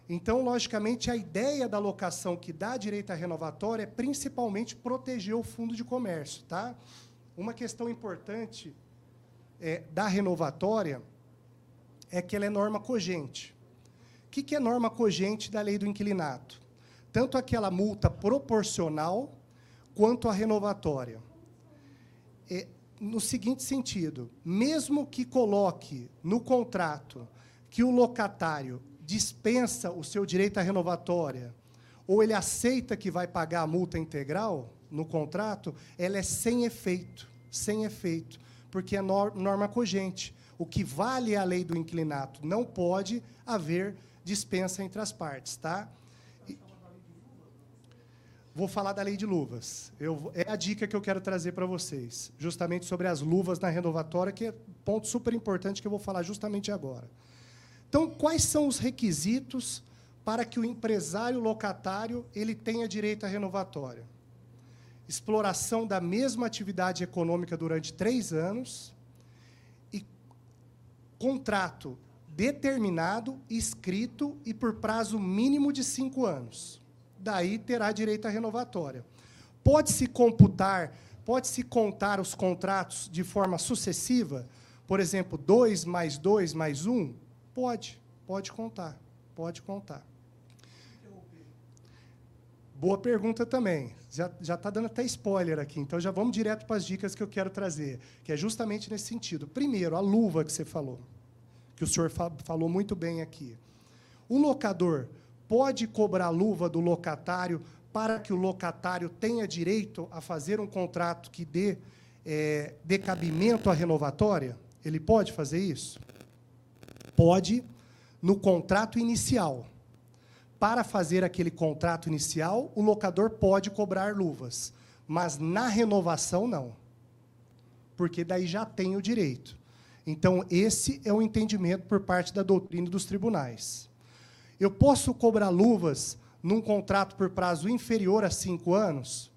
Então, logicamente, a ideia da locação que dá direito à renovatória é principalmente proteger o fundo de comércio. Tá? Uma questão importante é, da renovatória é que ela é norma cogente. O que, que é norma cogente da lei do inquilinato? Tanto aquela multa proporcional quanto a renovatória. É, no seguinte sentido, mesmo que coloque no contrato que o locatário dispensa o seu direito à renovatória, ou ele aceita que vai pagar a multa integral no contrato, ela é sem efeito, sem efeito porque é norma cogente. O que vale é a lei do inclinato. Não pode haver dispensa entre as partes, tá? Vou falar da lei de luvas. Eu, é a dica que eu quero trazer para vocês, justamente sobre as luvas na renovatória, que é ponto super importante que eu vou falar justamente agora. Então, quais são os requisitos para que o empresário locatário ele tenha direito à renovatória? exploração da mesma atividade econômica durante três anos e contrato determinado, escrito e por prazo mínimo de cinco anos. Daí terá direito à renovatória. Pode-se computar, pode-se contar os contratos de forma sucessiva? Por exemplo, dois mais dois mais um? Pode, pode contar, pode contar. Boa pergunta também. Já está dando até spoiler aqui, então já vamos direto para as dicas que eu quero trazer, que é justamente nesse sentido. Primeiro, a luva que você falou, que o senhor fa falou muito bem aqui. O locador pode cobrar luva do locatário para que o locatário tenha direito a fazer um contrato que dê, é, cabimento à renovatória? Ele pode fazer isso? Pode, no contrato inicial para fazer aquele contrato inicial, o locador pode cobrar luvas, mas na renovação não. Porque daí já tem o direito. Então, esse é o entendimento por parte da doutrina dos tribunais. Eu posso cobrar luvas num contrato por prazo inferior a cinco anos?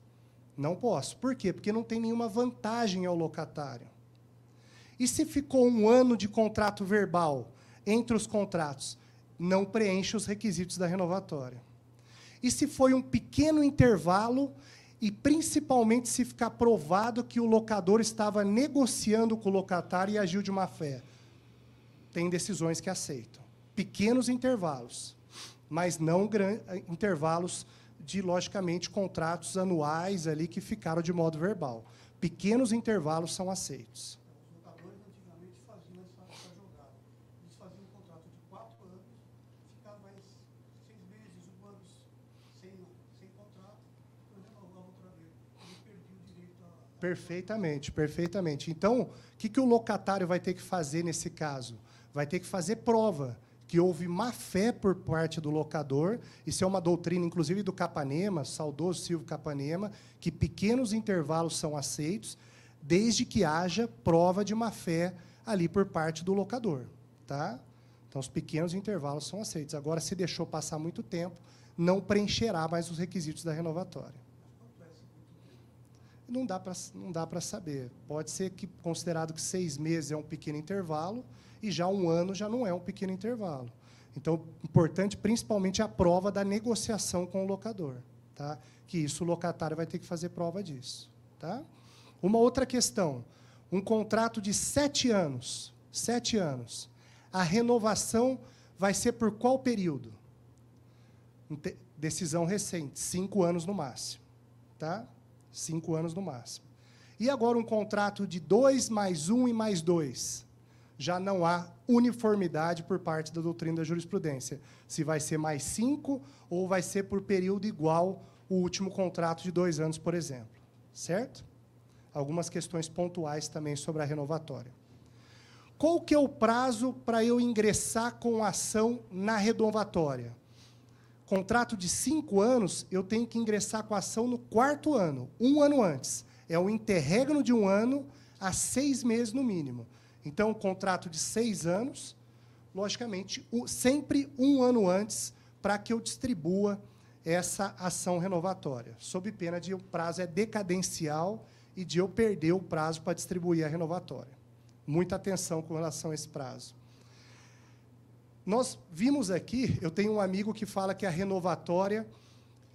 Não posso. Por quê? Porque não tem nenhuma vantagem ao locatário. E se ficou um ano de contrato verbal entre os contratos? Não preenche os requisitos da renovatória. E se foi um pequeno intervalo, e principalmente se ficar provado que o locador estava negociando com o locatário e agiu de má fé? Tem decisões que aceitam. Pequenos intervalos, mas não intervalos de, logicamente, contratos anuais ali que ficaram de modo verbal. Pequenos intervalos são aceitos. Perfeitamente, perfeitamente. Então, o que, que o locatário vai ter que fazer nesse caso? Vai ter que fazer prova que houve má fé por parte do locador. Isso é uma doutrina, inclusive, do Capanema, saudoso Silvio Capanema, que pequenos intervalos são aceitos, desde que haja prova de má fé ali por parte do locador. Tá? Então, os pequenos intervalos são aceitos. Agora, se deixou passar muito tempo, não preencherá mais os requisitos da renovatória. Não dá para não dá para saber. Pode ser que considerado que seis meses é um pequeno intervalo e já um ano já não é um pequeno intervalo. Então, importante principalmente a prova da negociação com o locador, tá? Que isso o locatário vai ter que fazer prova disso, tá? Uma outra questão, um contrato de sete anos, sete anos, a renovação vai ser por qual período? Decisão recente, cinco anos no máximo, tá? Cinco anos no máximo. E agora um contrato de dois mais um e mais dois. Já não há uniformidade por parte da doutrina da jurisprudência. Se vai ser mais cinco ou vai ser por período igual o último contrato de dois anos, por exemplo. Certo? Algumas questões pontuais também sobre a renovatória. Qual que é o prazo para eu ingressar com ação na renovatória? Contrato de cinco anos, eu tenho que ingressar com a ação no quarto ano, um ano antes. É um interregno de um ano a seis meses no mínimo. Então, contrato de seis anos, logicamente, sempre um ano antes, para que eu distribua essa ação renovatória, sob pena de o prazo é decadencial e de eu perder o prazo para distribuir a renovatória. Muita atenção com relação a esse prazo. Nós vimos aqui, eu tenho um amigo que fala que a renovatória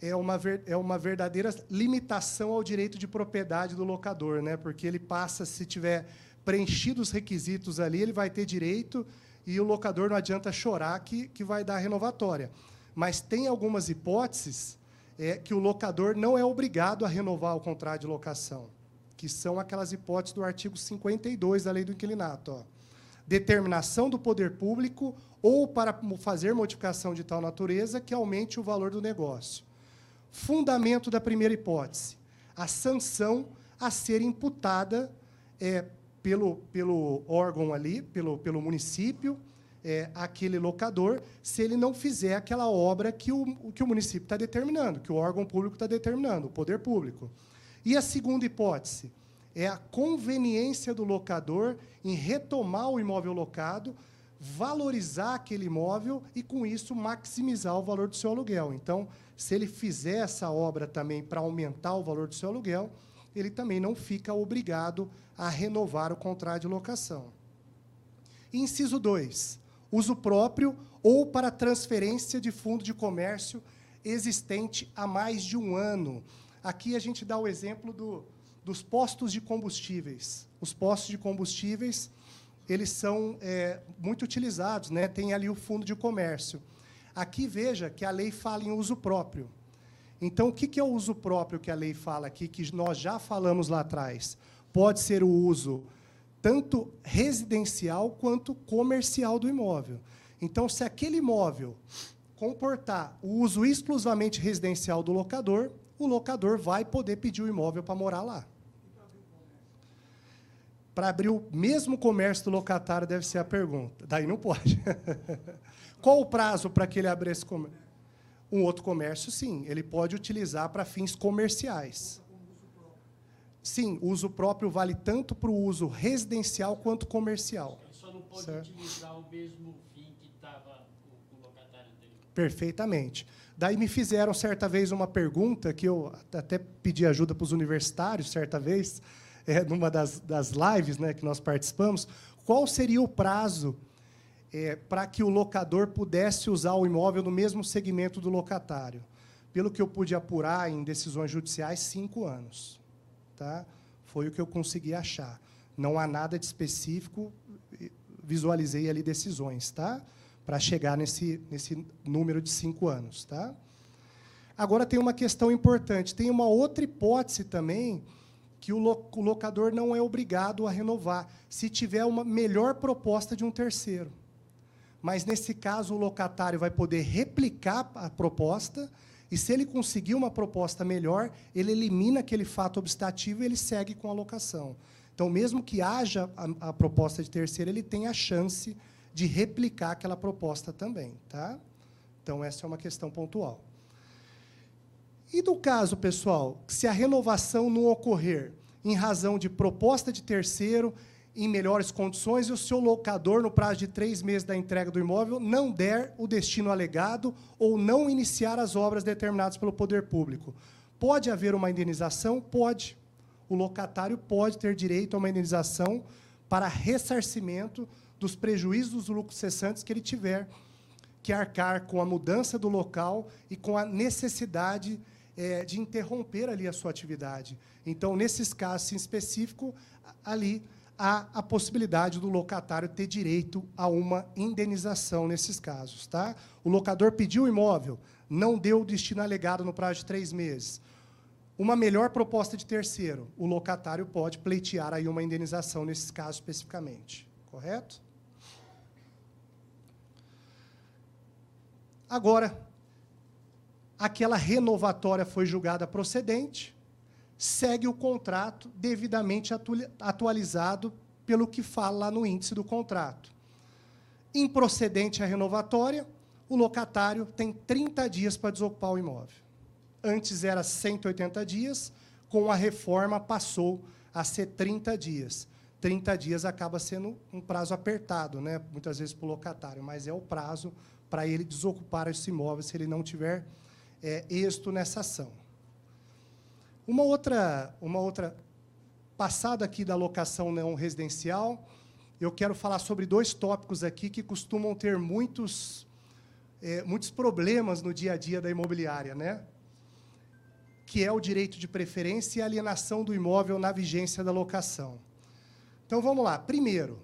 é uma, ver, é uma verdadeira limitação ao direito de propriedade do locador, né? porque ele passa, se tiver preenchido os requisitos ali, ele vai ter direito e o locador não adianta chorar que, que vai dar a renovatória. Mas tem algumas hipóteses é, que o locador não é obrigado a renovar o contrato de locação, que são aquelas hipóteses do artigo 52 da Lei do Inquilinato. Ó determinação do poder público ou para fazer modificação de tal natureza que aumente o valor do negócio. Fundamento da primeira hipótese: a sanção a ser imputada é, pelo, pelo órgão ali, pelo, pelo município, é, aquele locador, se ele não fizer aquela obra que o, que o município está determinando, que o órgão público está determinando, o poder público. E a segunda hipótese é a conveniência do locador em retomar o imóvel locado, valorizar aquele imóvel e, com isso, maximizar o valor do seu aluguel. Então, se ele fizer essa obra também para aumentar o valor do seu aluguel, ele também não fica obrigado a renovar o contrato de locação. Inciso 2. Uso próprio ou para transferência de fundo de comércio existente há mais de um ano. Aqui a gente dá o exemplo do, dos postos de combustíveis. Os postos de combustíveis eles são é, muito utilizados, né? tem ali o fundo de comércio. Aqui veja que a lei fala em uso próprio. Então, o que é o uso próprio que a lei fala aqui, que nós já falamos lá atrás? Pode ser o uso tanto residencial quanto comercial do imóvel. Então, se aquele imóvel comportar o uso exclusivamente residencial do locador, o locador vai poder pedir o imóvel para morar lá para abrir o mesmo comércio do locatário deve ser a pergunta. Daí não pode. Qual o prazo para que ele abra esse comércio? Um outro comércio, sim, ele pode utilizar para fins comerciais. Sim, o uso próprio vale tanto para o uso residencial quanto comercial. pode Certo. utilizar o mesmo fim que estava o, locatário anterior. Perfeitamente. Daí me fizeram certa vez uma pergunta que eu até pedi ajuda para os universitários certa vez, é, numa das, das lives né, que nós participamos, qual seria o prazo é, para que o locador pudesse usar o imóvel no mesmo segmento do locatário? Pelo que eu pude apurar em decisões judiciais, cinco anos. Tá? Foi o que eu consegui achar. Não há nada de específico, visualizei ali decisões, tá? Para chegar nesse, nesse número de cinco anos, tá? Agora tem uma questão importante. Tem uma outra hipótese também que o, lo, o locador não é obrigado a renovar, se tiver uma melhor proposta de um terceiro. Mas nesse caso o locatário vai poder replicar a proposta e se ele conseguir uma proposta melhor, ele elimina aquele fato obstativo e ele segue com a locação. Então, mesmo que haja a, a, proposta de terceiro, ele tem a chance de replicar aquela proposta também. Tá? Então, essa é uma questão pontual. E do caso, pessoal, se a renovação não ocorrer em razão de proposta de terceiro, em melhores condições, e o seu locador, no prazo de três meses da entrega do imóvel, não der o destino alegado ou não iniciar as obras determinadas pelo poder público. Pode haver uma indenização? Pode o locatário pode ter direito a uma indenização para ressarcimento dos prejuízos dos lucros cessantes que ele tiver que arcar com a mudança do local e com a necessidade é, de interromper ali a sua atividade. Então, nesses casos em específico, ali há a possibilidade do locatário ter direito a uma indenização nesses casos. Tá? O locador pediu o imóvel, não deu o destino alegado no prazo de três meses uma melhor proposta de terceiro, o locatário pode pleitear aí uma indenização nesses casos especificamente, correto? Agora, aquela renovatória foi julgada procedente, segue o contrato devidamente atualizado pelo que fala lá no índice do contrato. Improcedente a renovatória, o locatário tem 30 dias para desocupar o imóvel. Antes era 180 dias, com a reforma passou a ser 30 dias. 30 dias acaba sendo um prazo apertado, né? muitas vezes para o locatário, mas é o prazo para ele desocupar esse imóvel se ele não tiver é, êxito nessa ação. Uma outra, uma outra passada aqui da locação não residencial, eu quero falar sobre dois tópicos aqui que costumam ter muitos, é, muitos problemas no dia a dia da imobiliária. Né? que é o direito de preferência e alienação do imóvel na vigência da locação. Então vamos lá. Primeiro,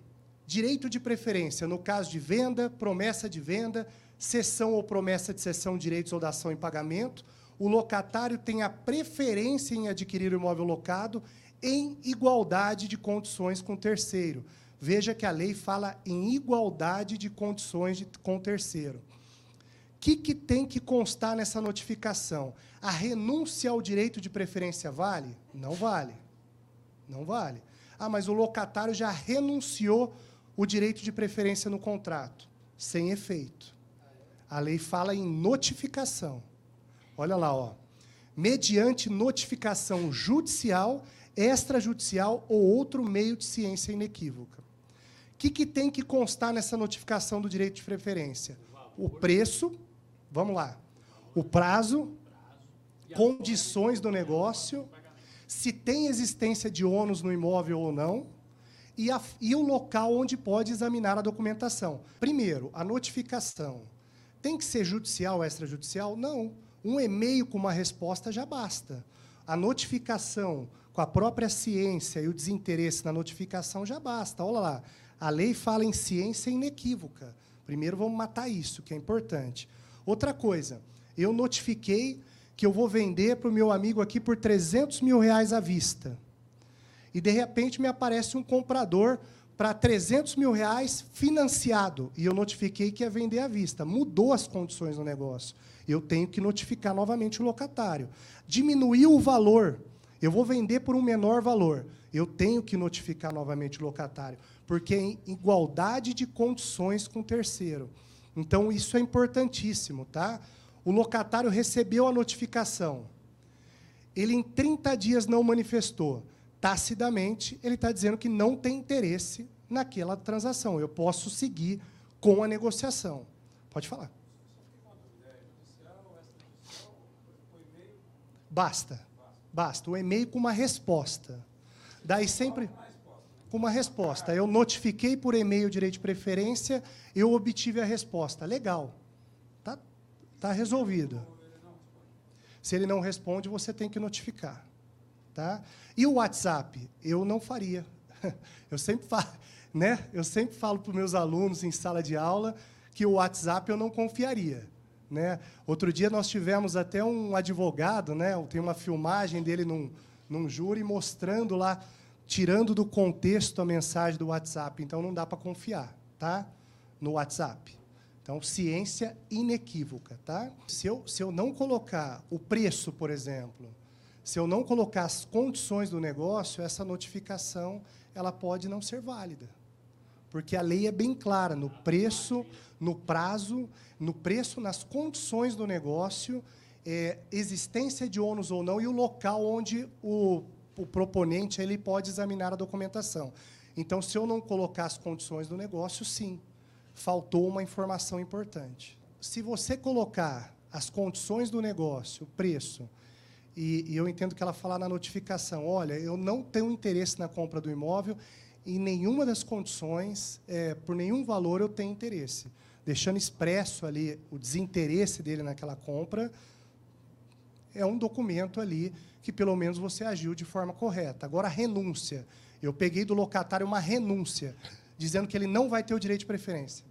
direito de preferência no caso de venda, promessa de venda, cessão ou promessa de cessão de direitos ou dação em pagamento, o locatário tem a preferência em adquirir o imóvel locado em igualdade de condições com o terceiro. Veja que a lei fala em igualdade de condições de, com o terceiro. O que, que tem que constar nessa notificação? A renúncia ao direito de preferência vale? Não vale. Não vale. Ah, mas o locatário já renunciou o direito de preferência no contrato. Sem efeito. A lei fala em notificação. Olha lá, ó. Mediante notificação judicial, extrajudicial ou outro meio de ciência inequívoca. O que, que tem que constar nessa notificação do direito de preferência? O preço, vamos lá, o prazo, condições do negócio, se tem existência de ônus no imóvel ou não, e, a, e, o local onde pode examinar a documentação. Primeiro, a notificação. Tem que ser judicial ou extrajudicial? Não. Um e-mail com uma resposta já basta. A notificação com a própria ciência e o desinteresse na notificação já basta. Olha lá, a lei fala em ciência inequívoca. Primeiro vamos matar isso, que é importante. Outra coisa, eu notifiquei que eu vou vender para o meu amigo aqui por 300 mil reais à vista. E, de repente, me aparece um comprador para 300 mil reais financiado. E eu notifiquei que ia vender à vista. Mudou as condições do negócio. Eu tenho que notificar novamente o locatário. Diminuiu o valor. Eu vou vender por um menor valor. Eu tenho que notificar novamente o locatário. Porque é em igualdade de condições com o terceiro. Então, isso é importantíssimo. Tá? o locatário recebeu a notificação. Ele, em 30 dias, não manifestou. Tacidamente, ele está dizendo que não tem interesse naquela transação. Eu posso seguir com a negociação. Pode falar. Basta. Basta. O e-mail com uma resposta. Daí sempre com uma resposta. Eu notifiquei por e-mail o direito de preferência, eu obtive a resposta. Legal. Tá, tá resolvido. Se ele não responde, você tem que notificar. Tá? E o WhatsApp? Eu não faria. Eu sempre falo, né? Eu sempre falo para os meus alunos em sala de aula que o WhatsApp eu não confiaria. Né? Outro dia nós tivemos até um advogado, né? tem uma filmagem dele num, num júri mostrando lá, tirando do contexto a mensagem do WhatsApp. Então não dá para confiar tá? no WhatsApp. Então, ciência inequívoca. Tá? Se, eu, se eu não colocar o preço, por exemplo, se eu não colocar as condições do negócio, essa notificação ela pode não ser válida. Porque a lei é bem clara no preço, no prazo, no preço, nas condições do negócio, é, existência de ônus ou não e o local onde o, o proponente ele pode examinar a documentação. Então, se eu não colocar as condições do negócio, sim, faltou uma informação importante. Se você colocar as condições do negócio, o preço, e, e eu entendo que ela fala na notificação, olha, eu não tenho interesse na compra do imóvel, em nenhuma das condições, é, por nenhum valor, eu tenho interesse. Deixando expresso ali o desinteresse dele naquela compra, é um documento ali que, pelo menos, você agiu de forma correta. Agora, a renúncia. Eu peguei do locatário uma renúncia, dizendo que ele não vai ter o direito de preferência.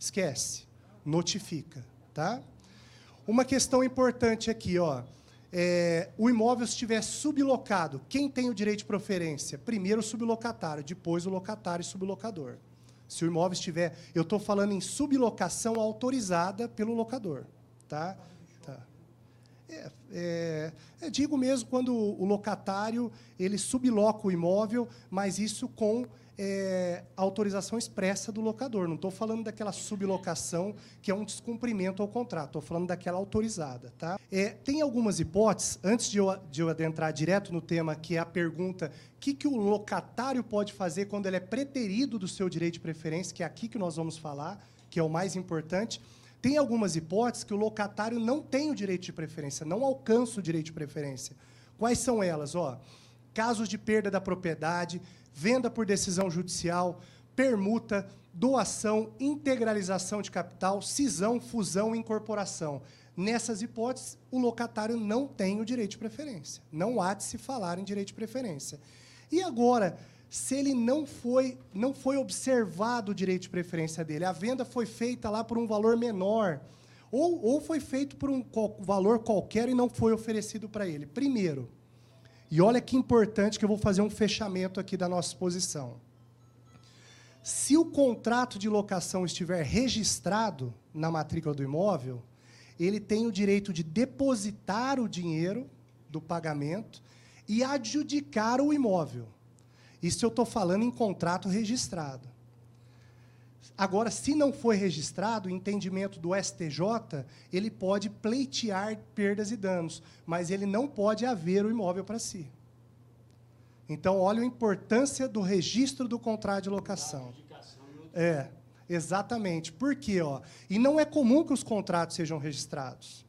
Esquece. Notifica. Tá? Uma questão importante aqui, ó é, o imóvel estiver sublocado, quem tem o direito de preferência? Primeiro o sublocatário, depois o locatário e sublocador. Se o imóvel estiver... Eu estou falando em sublocação autorizada pelo locador. Tá? tá. É, é, é, digo mesmo quando o locatário ele subloca o imóvel, mas isso com é, autorização expressa do locador. Não estou falando daquela sublocação que é um descumprimento ao contrato. Estou falando daquela autorizada. Tá? É, tem algumas hipóteses, antes de eu, de eu adentrar direto no tema, que é a pergunta o que, que o locatário pode fazer quando ele é preterido do seu direito de preferência, que é aqui que nós vamos falar, que é o mais importante. Tem algumas hipóteses que o locatário não tem o direito de preferência, não alcança o direito de preferência. Quais são elas? Ó, casos de perda da propriedade, venda por decisão judicial, permuta, doação, integralização de capital, cisão, fusão e incorporação. Nessas hipóteses, o locatário não tem o direito de preferência. Não há de se falar em direito de preferência. E agora, se ele não foi, não foi observado o direito de preferência dele, a venda foi feita lá por um valor menor, ou, ou foi feito por um valor qualquer e não foi oferecido para ele. Primeiro, e olha que importante que eu vou fazer um fechamento aqui da nossa exposição. Se o contrato de locação estiver registrado na matrícula do imóvel, ele tem o direito de depositar o dinheiro do pagamento e adjudicar o imóvel. Isso eu estou falando em contrato registrado. Agora, se não foi registrado, o entendimento do STJ, ele pode pleitear perdas e danos, mas ele não pode haver o imóvel para si. Então, olha a importância do registro do contrato de locação. É, exatamente. Por quê? Ó? E não é comum que os contratos sejam registrados.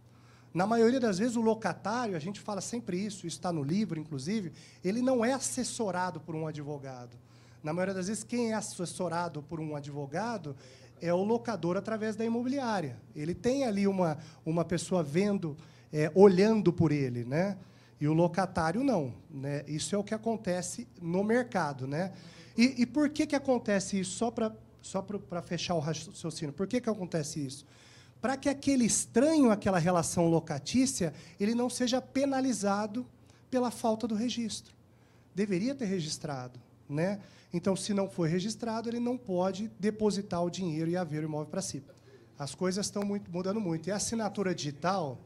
Na maioria das vezes, o locatário, a gente fala sempre isso, isso está no livro, inclusive, ele não é assessorado por um advogado. Na maioria das vezes, quem é assessorado por um advogado é o locador através da imobiliária. Ele tem ali uma, uma pessoa vendo, é, olhando por ele, né? E o locatário não. Né? Isso é o que acontece no mercado. Né? E, e por que, que acontece isso? Só para só para fechar o raciocínio. Por que, que acontece isso? Para que aquele estranho àquela relação locatícia ele não seja penalizado pela falta do registro. Deveria ter registrado. Né? Então, se não for registrado, ele não pode depositar o dinheiro e haver o imóvel para si. As coisas estão muito, mudando muito. E a assinatura digital,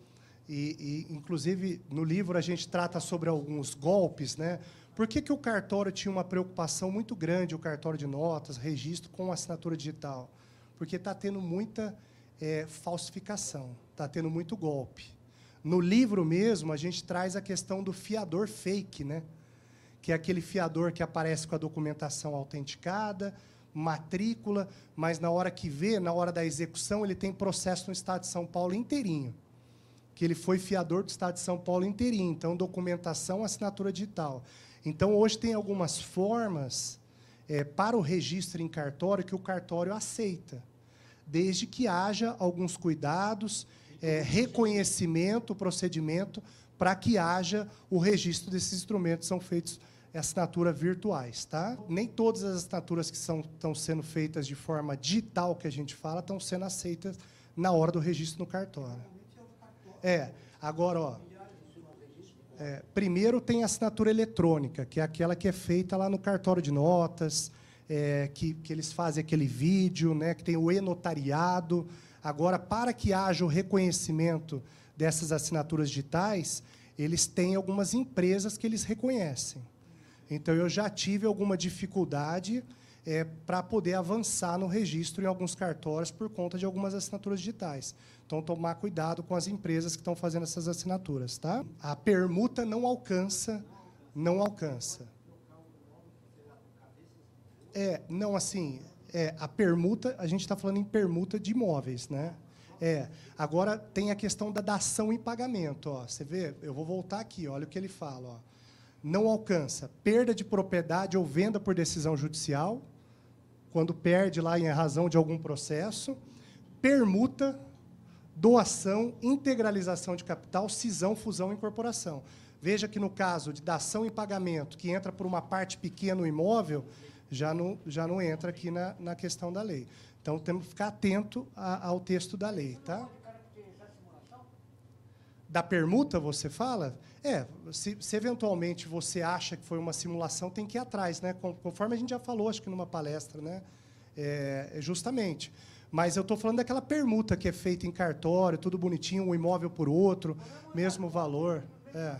e, e, inclusive, no livro a gente trata sobre alguns golpes. Né? Por que, que o cartório tinha uma preocupação muito grande, o cartório de notas, registro, com assinatura digital? Porque está tendo muita é, falsificação, está tendo muito golpe. No livro mesmo, a gente traz a questão do fiador fake, né? Que é aquele fiador que aparece com a documentação autenticada, matrícula, mas na hora que vê, na hora da execução, ele tem processo no Estado de São Paulo inteirinho, que ele foi fiador do Estado de São Paulo inteirinho, então documentação, assinatura digital. Então hoje tem algumas formas é, para o registro em cartório que o cartório aceita, desde que haja alguns cuidados, é, reconhecimento, procedimento, para que haja o registro desses instrumentos são feitos assinatura virtuais, tá? Nem todas as assinaturas que são, estão sendo feitas de forma digital, que a gente fala, estão sendo aceitas na hora do registro no cartório. É, agora, ó, é, primeiro tem a assinatura eletrônica, que é aquela que é feita lá no cartório de notas, é, que, que eles fazem aquele vídeo, né, que tem o e-notariado. Agora, para que haja o reconhecimento dessas assinaturas digitais, eles têm algumas empresas que eles reconhecem. Então, eu já tive alguma dificuldade é, para poder avançar no registro em alguns cartórios por conta de algumas assinaturas digitais. Então, tomar cuidado com as empresas que estão fazendo essas assinaturas. Tá? A permuta não alcança, não alcança. É, não, assim, é, a permuta, a gente está falando em permuta de imóveis, né? É, agora tem a questão da dação em pagamento. Ó. Você vê, eu vou voltar aqui, olha o que ele fala. Ó não alcança perda de propriedade ou venda por decisão judicial, quando perde lá em razão de algum processo, permuta, doação, integralização de capital, cisão, fusão e incorporação. Veja que no caso de dação em pagamento, que entra por uma parte pequena no imóvel, já não, já não entra aqui na, na questão da lei. Então, temos que ficar atento a, ao texto da lei. Tá? Da permuta, você fala? É, se, se, eventualmente você acha que foi uma simulação, tem que ir atrás, né? Conforme a gente já falou, acho que numa palestra, né? É, justamente. Mas eu estou falando daquela permuta que é feita em cartório, tudo bonitinho, um imóvel por outro, mesmo valor. É.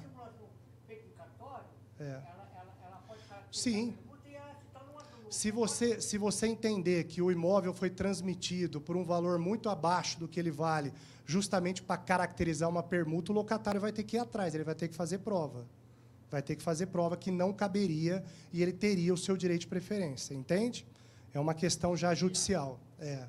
É. Sim. Se você, se você entender que o imóvel foi transmitido por um valor muito abaixo do que ele vale justamente para caracterizar uma permuta, o locatário vai ter que ir atrás, ele vai ter que fazer prova. Vai ter que fazer prova que não caberia e ele teria o seu direito de preferência, entende? É uma questão já judicial. É.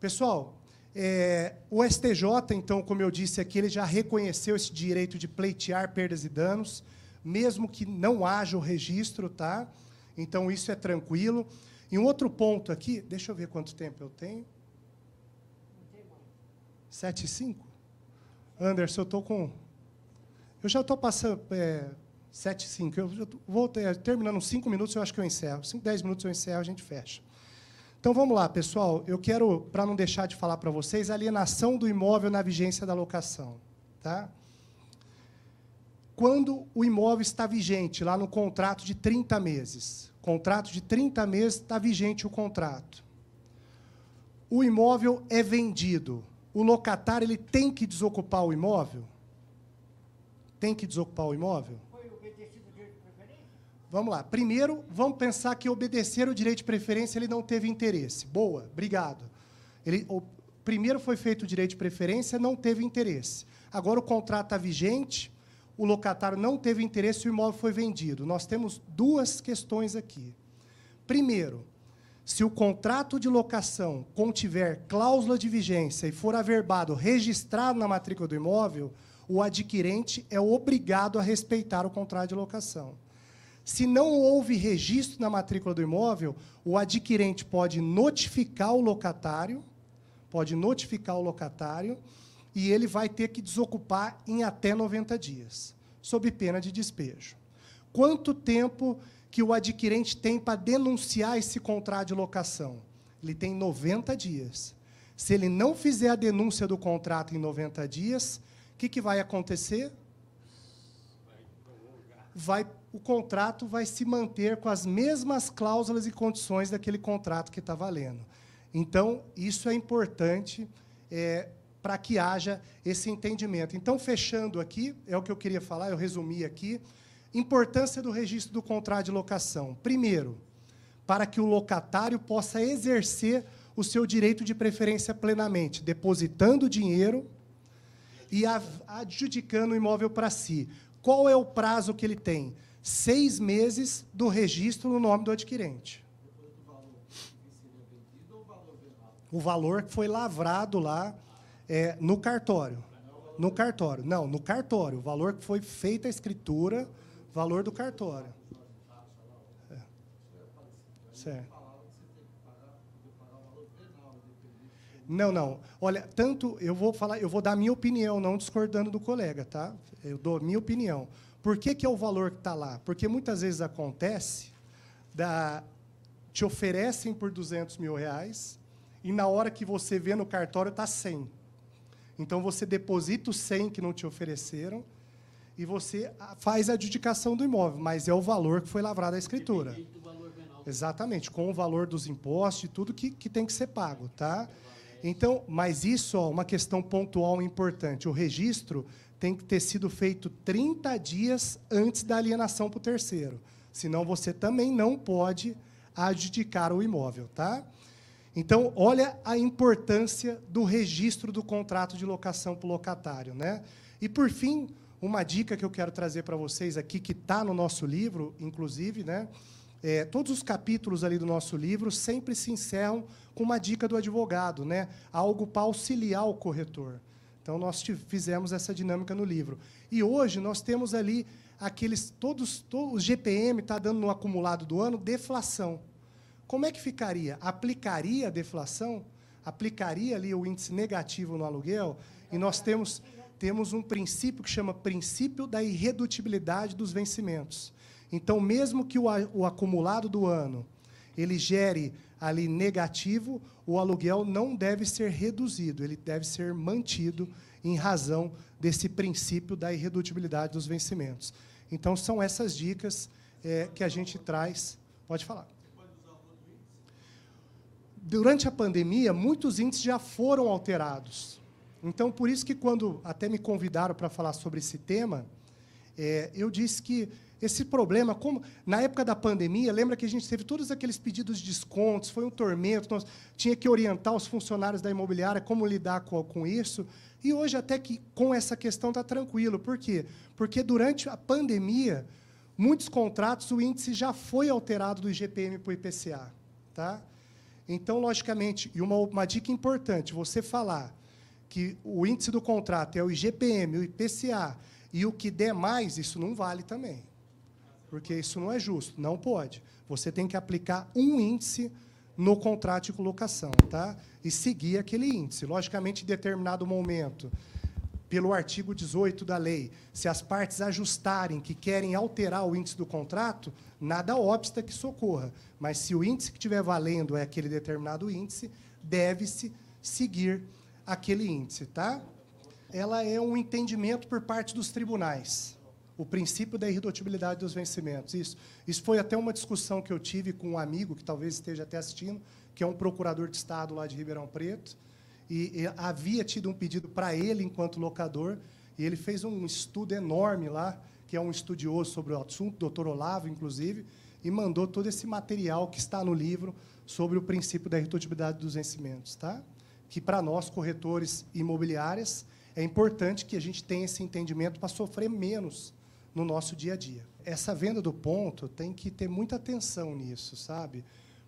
Pessoal, é, o STJ, então, como eu disse aqui, ele já reconheceu esse direito de pleitear perdas e danos, mesmo que não haja o registro, tá? Então, isso é tranquilo. E um outro ponto aqui, deixa eu ver quanto tempo eu tenho. 7 e 5? Anderson, eu estou com. Eu já estou passando. É, 7 e 5. Eu vou ter, terminando 5 minutos, eu acho que eu encerro. 5, 10 minutos eu encerro, a gente fecha. Então vamos lá, pessoal. Eu quero, para não deixar de falar para vocês, alienação do imóvel na vigência da locação. Tá? Quando o imóvel está vigente, lá no contrato de 30 meses. Contrato de 30 meses está vigente o contrato. O imóvel é vendido o locatário ele tem que desocupar o imóvel? Tem que desocupar o imóvel? Foi obedecido o direito de preferência? Vamos lá. Primeiro, vamos pensar que obedecer o direito de preferência ele não teve interesse. Boa, obrigado. Ele, o, primeiro foi feito o direito de preferência, não teve interesse. Agora o contrato está vigente, o locatário não teve interesse e o imóvel foi vendido. Nós temos duas questões aqui. Primeiro, se o contrato de locação contiver cláusula de vigência e for averbado registrado na matrícula do imóvel, o adquirente é obrigado a respeitar o contrato de locação. Se não houve registro na matrícula do imóvel, o adquirente pode notificar o locatário, pode notificar o locatário, e ele vai ter que desocupar em até 90 dias, sob pena de despejo. Quanto tempo que o adquirente tem para denunciar esse contrato de locação? Ele tem 90 dias. Se ele não fizer a denúncia do contrato em 90 dias, o que, que vai acontecer? Vai, o contrato vai se manter com as mesmas cláusulas e condições daquele contrato que está valendo. Então, isso é importante é, para que haja esse entendimento. Então, fechando aqui, é o que eu queria falar, eu resumi aqui. Importância do registro do contrato de locação. Primeiro, para que o locatário possa exercer o seu direito de preferência plenamente, depositando dinheiro e adjudicando o imóvel para si. Qual é o prazo que ele tem? Seis meses do registro no nome do adquirente. o valor que foi lavrado lá é, no cartório. No cartório. Não, no cartório. O valor que foi feita a escritura, valor do cartório. É. Certo. Não, não. Olha, tanto eu vou falar, eu vou dar a minha opinião, não discordando do colega, tá? Eu dou a minha opinião. Por que, que é o valor que está lá? Porque muitas vezes acontece, da, te oferecem por 200 mil reais, e na hora que você vê no cartório está 100. Então você deposita os 100 que não te ofereceram e você faz a adjudicação do imóvel, mas é o valor que foi lavrado a escritura. Exatamente, com o valor dos impostos e tudo que, que tem que ser pago, tá? Então, mas isso é uma questão pontual importante. O registro tem que ter sido feito 30 dias antes da alienação para o terceiro. Senão você também não pode adjudicar o imóvel, tá? Então, olha a importância do registro do contrato de locação para o locatário. Né? E, por fim, uma dica que eu quero trazer para vocês aqui, que está no nosso livro, inclusive, né? É, todos os capítulos ali do nosso livro sempre se encerram com uma dica do advogado, né? algo para auxiliar o corretor. Então, nós fizemos essa dinâmica no livro. E hoje nós temos ali aqueles, todos, todos os GPM está dando no acumulado do ano deflação. Como é que ficaria? Aplicaria a deflação? Aplicaria ali o índice negativo no aluguel? E nós temos, temos um princípio que chama princípio da irredutibilidade dos vencimentos. Então, mesmo que o, o acumulado do ano ele gere ali negativo, o aluguel não deve ser reduzido, ele deve ser mantido em razão desse princípio da irredutibilidade dos vencimentos. Então, são essas dicas é, que a gente traz. Pode falar durante a pandemia, muitos índices já foram alterados. Então, por isso que quando até me convidaram para falar sobre esse tema, é, eu disse que esse problema, como na época da pandemia, lembra que a gente teve todos aqueles pedidos de descontos, foi um tormento, nós tinha que orientar os funcionários da imobiliária como lidar com, com isso. E hoje até que com essa questão está tranquilo. Por quê? Porque durante a pandemia, muitos contratos o índice já foi alterado do IGPM para o IPCA, tá? Então, logicamente, e uma, uma dica importante, você falar que o índice do contrato é o IGPM, o IPCA, e o que der mais, isso não vale também. Porque isso não é justo, não pode. Você tem que aplicar um índice no contrato de colocação, tá? E seguir aquele índice. Logicamente, em determinado momento, pelo artigo 18 da lei, se as partes ajustarem que querem alterar o índice do contrato, nada obsta que socorra. Mas se o índice que estiver valendo é aquele determinado índice, deve-se seguir aquele índice, tá? Ela é um entendimento por parte dos tribunais. O princípio da irredutibilidade dos vencimentos. Isso, isso foi até uma discussão que eu tive com um amigo que talvez esteja até assistindo, que é um procurador de Estado lá de Ribeirão Preto e, e havia tido um pedido para ele enquanto locador, e ele fez um estudo enorme lá, que é um estudioso sobre o assunto, doutor Olavo, inclusive, e mandou todo esse material que está no livro sobre o princípio da irredutibilidade dos vencimentos, tá? Que para nós corretores imobiliários é importante que a gente tenha esse entendimento para sofrer menos no nosso dia a dia. Essa venda do ponto tem que ter muita atenção nisso, sabe?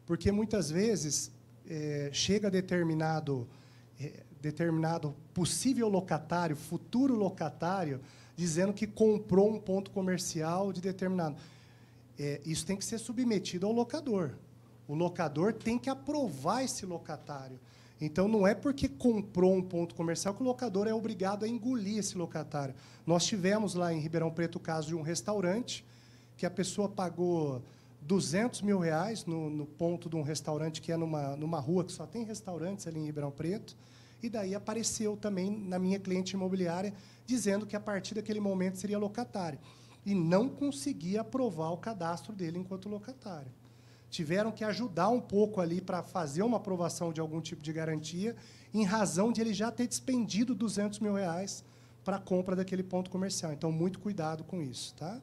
Porque muitas vezes é, chega determinado é, determinado possível locatário, futuro locatário, dizendo que comprou um ponto comercial de determinado. É, isso tem que ser submetido ao locador. O locador tem que aprovar esse locatário. Então, não é porque comprou um ponto comercial que o locador é obrigado a engolir esse locatário. Nós tivemos lá em Ribeirão Preto o caso de um restaurante que a pessoa pagou 200 mil reais no, no, ponto de um restaurante que é numa, numa rua que só tem restaurantes ali em Ribeirão Preto. E daí apareceu também na minha cliente imobiliária dizendo que a partir daquele momento seria locatário. E não conseguia aprovar o cadastro dele enquanto locatário. Tiveram que ajudar um pouco ali para fazer uma aprovação de algum tipo de garantia, em razão de ele já ter despendido 200 mil reais para a compra daquele ponto comercial. Então, muito cuidado com isso. Tá?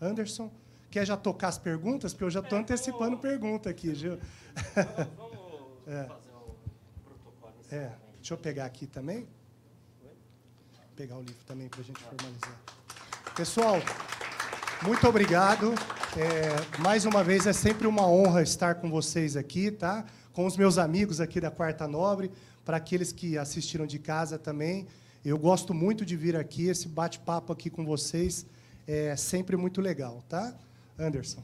Anderson, Quer já tocar as perguntas? Porque eu já estou é, antecipando vamos... pergunta aqui, Gil. Vamos, é. fazer o protocolo. É. Deixa eu pegar aqui também. Vou pegar o livro também para a gente formalizar. Pessoal, muito obrigado. É, mais uma vez, é sempre uma honra estar com vocês aqui, tá? com os meus amigos aqui da Quarta Nobre, para aqueles que assistiram de casa também. Eu gosto muito de vir aqui, esse bate-papo aqui com vocês é sempre muito legal, tá? Anderson.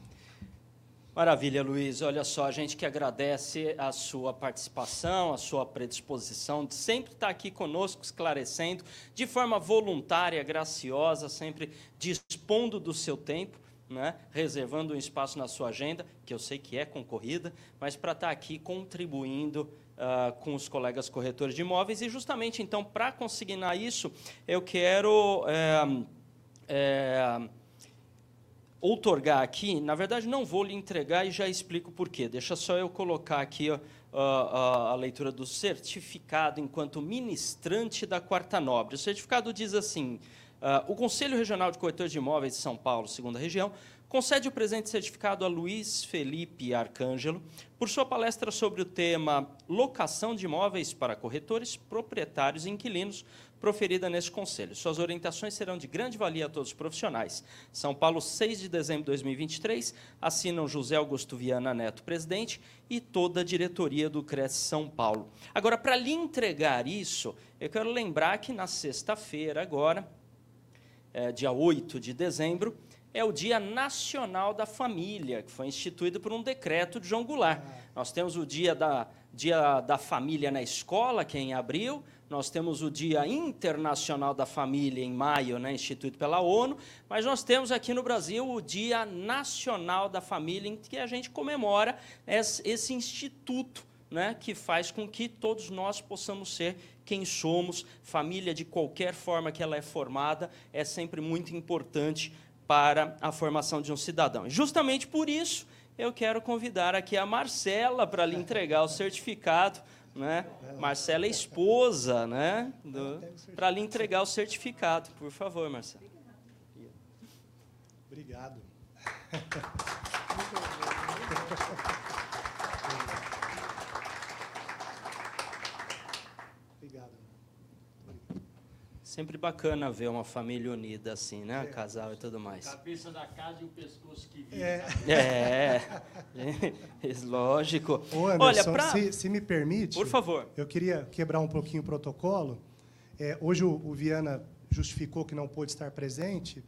Maravilha, Luiz. Olha só, a gente que agradece a sua participação, a sua predisposição de sempre estar aqui conosco, esclarecendo de forma voluntária, graciosa, sempre dispondo do seu tempo. Né, reservando um espaço na sua agenda, que eu sei que é concorrida, mas para estar aqui contribuindo uh, com os colegas corretores de imóveis. E justamente então, para consignar isso, eu quero é, é, outorgar aqui, na verdade não vou lhe entregar e já explico por quê. Deixa só eu colocar aqui ó, a, leitura do certificado enquanto ministrante da Quarta Nobre. O certificado diz assim, o Conselho Regional de Corretores de Imóveis de São Paulo, segunda região, concede o presente certificado a Luiz Felipe Arcângelo por sua palestra sobre o tema Locação de Imóveis para Corretores, Proprietários e Inquilinos, proferida neste Conselho. Suas orientações serão de grande valia a todos os profissionais. São Paulo, 6 de dezembro de 2023, assinam José Augusto Viana Neto, presidente, e toda a diretoria do Cresce São Paulo. Agora, para lhe entregar isso, eu quero lembrar que na sexta-feira, agora, é, dia 8 de dezembro, é o Dia Nacional da Família, que foi instituído por um decreto de João Goulart. Nós temos o Dia da, Dia da Família na escola, que é em abril, nós temos o Dia Internacional da Família em maio, né, instituído pela ONU, mas nós temos aqui no Brasil o Dia Nacional da Família, em que a gente comemora esse instituto né, que faz com que todos nós possamos ser quem somos. Família, de qualquer forma que ela é formada, é sempre muito importante para a formação de um cidadão. E justamente por isso, eu quero convidar aqui a Marcela para lhe entregar o certificado, né? Marcela é esposa, né? Para lhe entregar o certificado, por favor, Marcela. Obrigado. Sempre bacana ver uma família unida assim, né? É. Casal e tudo mais. Cabeça da casa e o pescoço que vive. É. é. Lógico. Ô Anderson, Olha, pra... se, se, me permite. Por favor. Eu queria quebrar um pouquinho o protocolo. É, hoje o, o Viana justificou que não pôde estar presente.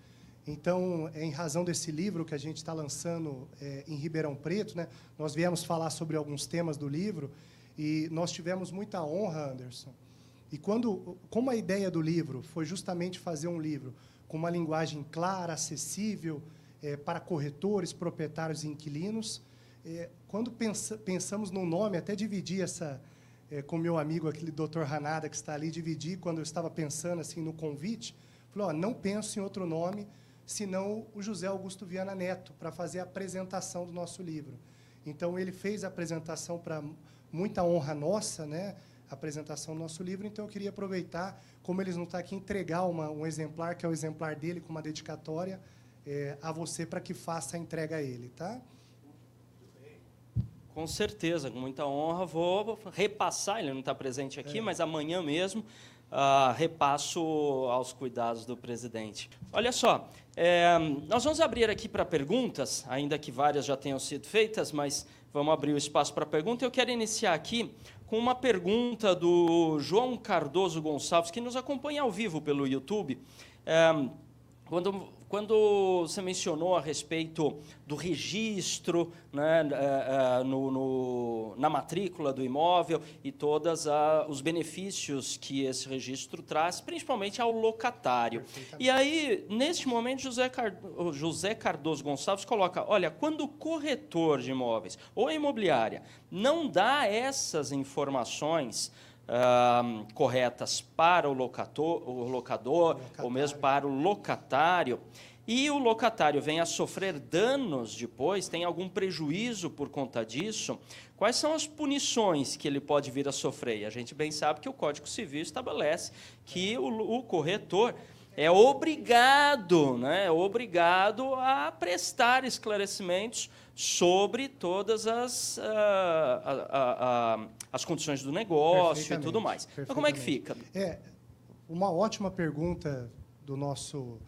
Então, é em razão desse livro que a gente está lançando é, em Ribeirão Preto, né, nós viemos falar sobre alguns temas do livro e nós tivemos muita honra, Anderson, e quando, como a ideia do livro foi justamente fazer um livro com uma linguagem clara, acessível é, para corretores, proprietários e inquilinos, é, quando pensa, pensamos no nome, até dividi essa é, com meu amigo aquele Dr. Ranada que está ali, dividi quando eu estava pensando assim no convite, falou: ó, não penso em outro nome senão o José Augusto Viana Neto para fazer a apresentação do nosso livro. Então ele fez a apresentação para muita honra nossa, né? Apresentação do nosso livro, então eu queria aproveitar, como eles não estão aqui, entregar uma, um exemplar, que é o exemplar dele, com uma dedicatória é, a você, para que faça a entrega a ele. Tá? Com certeza, com muita honra. Vou repassar, ele não está presente aqui, é. mas amanhã mesmo uh, repasso aos cuidados do presidente. Olha só, é, nós vamos abrir aqui para perguntas, ainda que várias já tenham sido feitas, mas vamos abrir o espaço para pergunta. Eu quero iniciar aqui com uma pergunta do João Cardoso Gonçalves, que nos acompanha ao vivo pelo YouTube. É, quando, quando você mencionou a respeito do registro né, é, é, no, no, na matrícula do imóvel e todos os benefícios que esse registro traz, principalmente ao locatário. E aí, neste momento, José, Cardoso, José Cardoso Gonçalves coloca: olha, quando o corretor de imóveis ou imobiliária não dá essas informações uh, corretas para o, locator, o locador, ou mesmo para o locatário, e o locatário vem a sofrer danos depois, tem algum prejuízo por conta disso, quais são as punições que ele pode vir a sofrer? E a gente bem sabe que o Código Civil estabelece que o, o corretor é obrigado, né, é obrigado a prestar esclarecimentos sobre todas as, uh, uh, uh, as condições do negócio e tudo mais. Então, como é que fica? É, uma ótima pergunta do nosso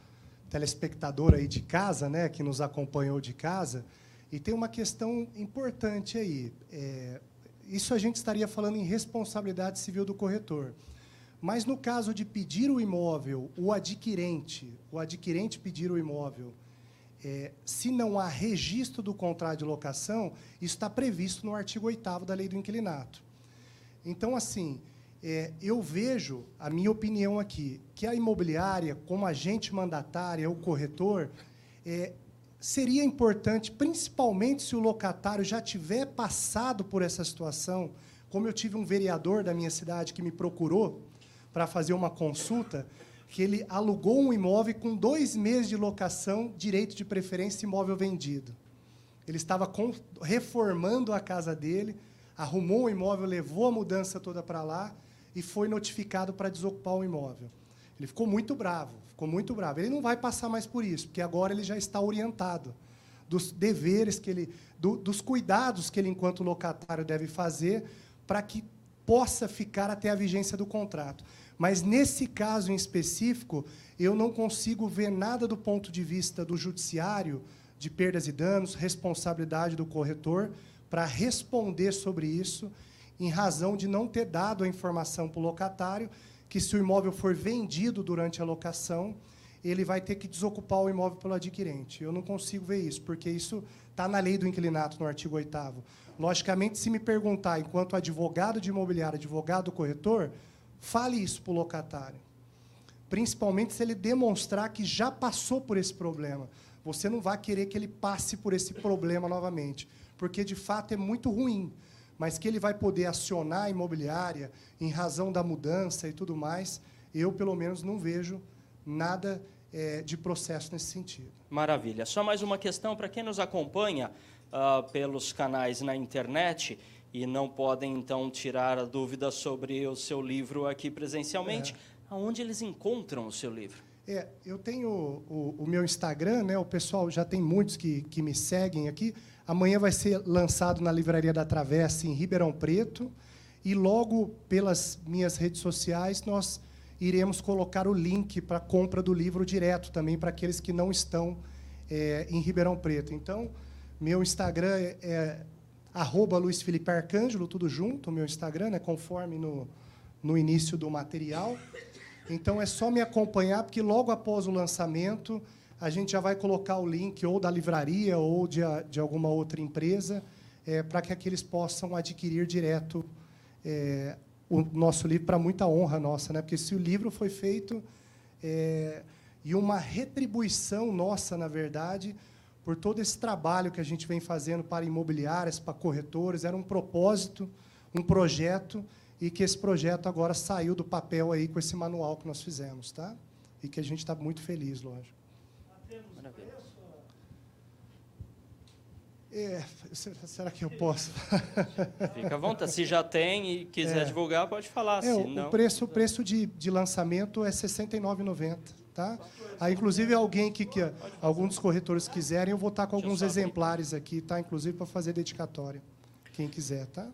telespectador aí de casa, né, que nos acompanhou de casa, e tem uma questão importante aí. É, isso a gente estaria falando em responsabilidade civil do corretor. Mas no caso de pedir o imóvel, o adquirente, o adquirente pedir o imóvel, é, se não há registro do contrato de locação, isso está previsto no artigo 8 da Lei do Inquilinato. Então, assim, é, eu vejo, a minha opinião aqui, que a imobiliária, como agente mandatária, o corretor, é, seria importante, principalmente se o locatário já tiver passado por essa situação, como eu tive um vereador da minha cidade que me procurou para fazer uma consulta, que ele alugou um imóvel com dois meses de locação, direito de preferência, imóvel vendido. Ele estava reformando a casa dele, arrumou o imóvel, levou a mudança toda para lá e foi notificado para desocupar o imóvel. Ele ficou muito bravo, ficou muito bravo. Ele não vai passar mais por isso, porque agora ele já está orientado dos deveres que ele, do, dos cuidados que ele, enquanto locatário, deve fazer para que possa ficar até a vigência do contrato. Mas nesse caso em específico, eu não consigo ver nada do ponto de vista do judiciário de perdas e danos, responsabilidade do corretor para responder sobre isso, em razão de não ter dado a informação para o locatário que se o imóvel for vendido durante a locação, ele vai ter que desocupar o imóvel pelo adquirente. Eu não consigo ver isso, porque isso está na lei do inquilinato, no artigo 8 Logicamente, se me perguntar, enquanto advogado de imobiliário, advogado corretor, fale isso para o locatário. Principalmente se ele demonstrar que já passou por esse problema. Você não vai querer que ele passe por esse problema novamente, porque, de fato, é muito ruim mas que ele vai poder acionar a imobiliária em razão da mudança e tudo mais, eu, pelo menos, não vejo nada é, de processo nesse sentido. Maravilha. Só mais uma questão para quem nos acompanha uh, pelos canais na internet e não podem, então, tirar a dúvida sobre o seu livro aqui presencialmente. É. Aonde eles encontram o seu livro? É, eu tenho o, o, meu Instagram, né? O pessoal já tem muitos que, que me seguem aqui. Amanhã vai ser lançado na Livraria da Travessa, em Ribeirão Preto. E logo, pelas minhas redes sociais, nós iremos colocar o link para a compra do livro direto também para aqueles que não estão é, em Ribeirão Preto. Então, meu Instagram é, é arroba Luiz Felipe Arcângelo, tudo junto, meu Instagram, né, conforme no, no início do material. Então, é só me acompanhar, porque logo após o lançamento a gente já vai colocar o link ou da livraria ou de, de alguma outra empresa é, para que aqueles possam adquirir direto é, o nosso livro para muita honra nossa, né? Porque se o livro foi feito é, e uma retribuição nossa, na verdade, por todo esse trabalho que a gente vem fazendo para imobiliárias, para corretores, era um propósito, um projeto e que esse projeto agora saiu do papel aí com esse manual que nós fizemos, tá? E que a gente está muito feliz, lógico. É, será que eu posso? Fica à vontade. Se já tem e quiser é. divulgar, pode falar. É, o, não... preço, o preço de, de lançamento é R$ 69,90. Tá? Aí, inclusive, alguém que, que algum dos corretores quiserem, eu vou estar com alguns exemplares aqui, tá? inclusive para fazer dedicatória. Quem quiser, tá?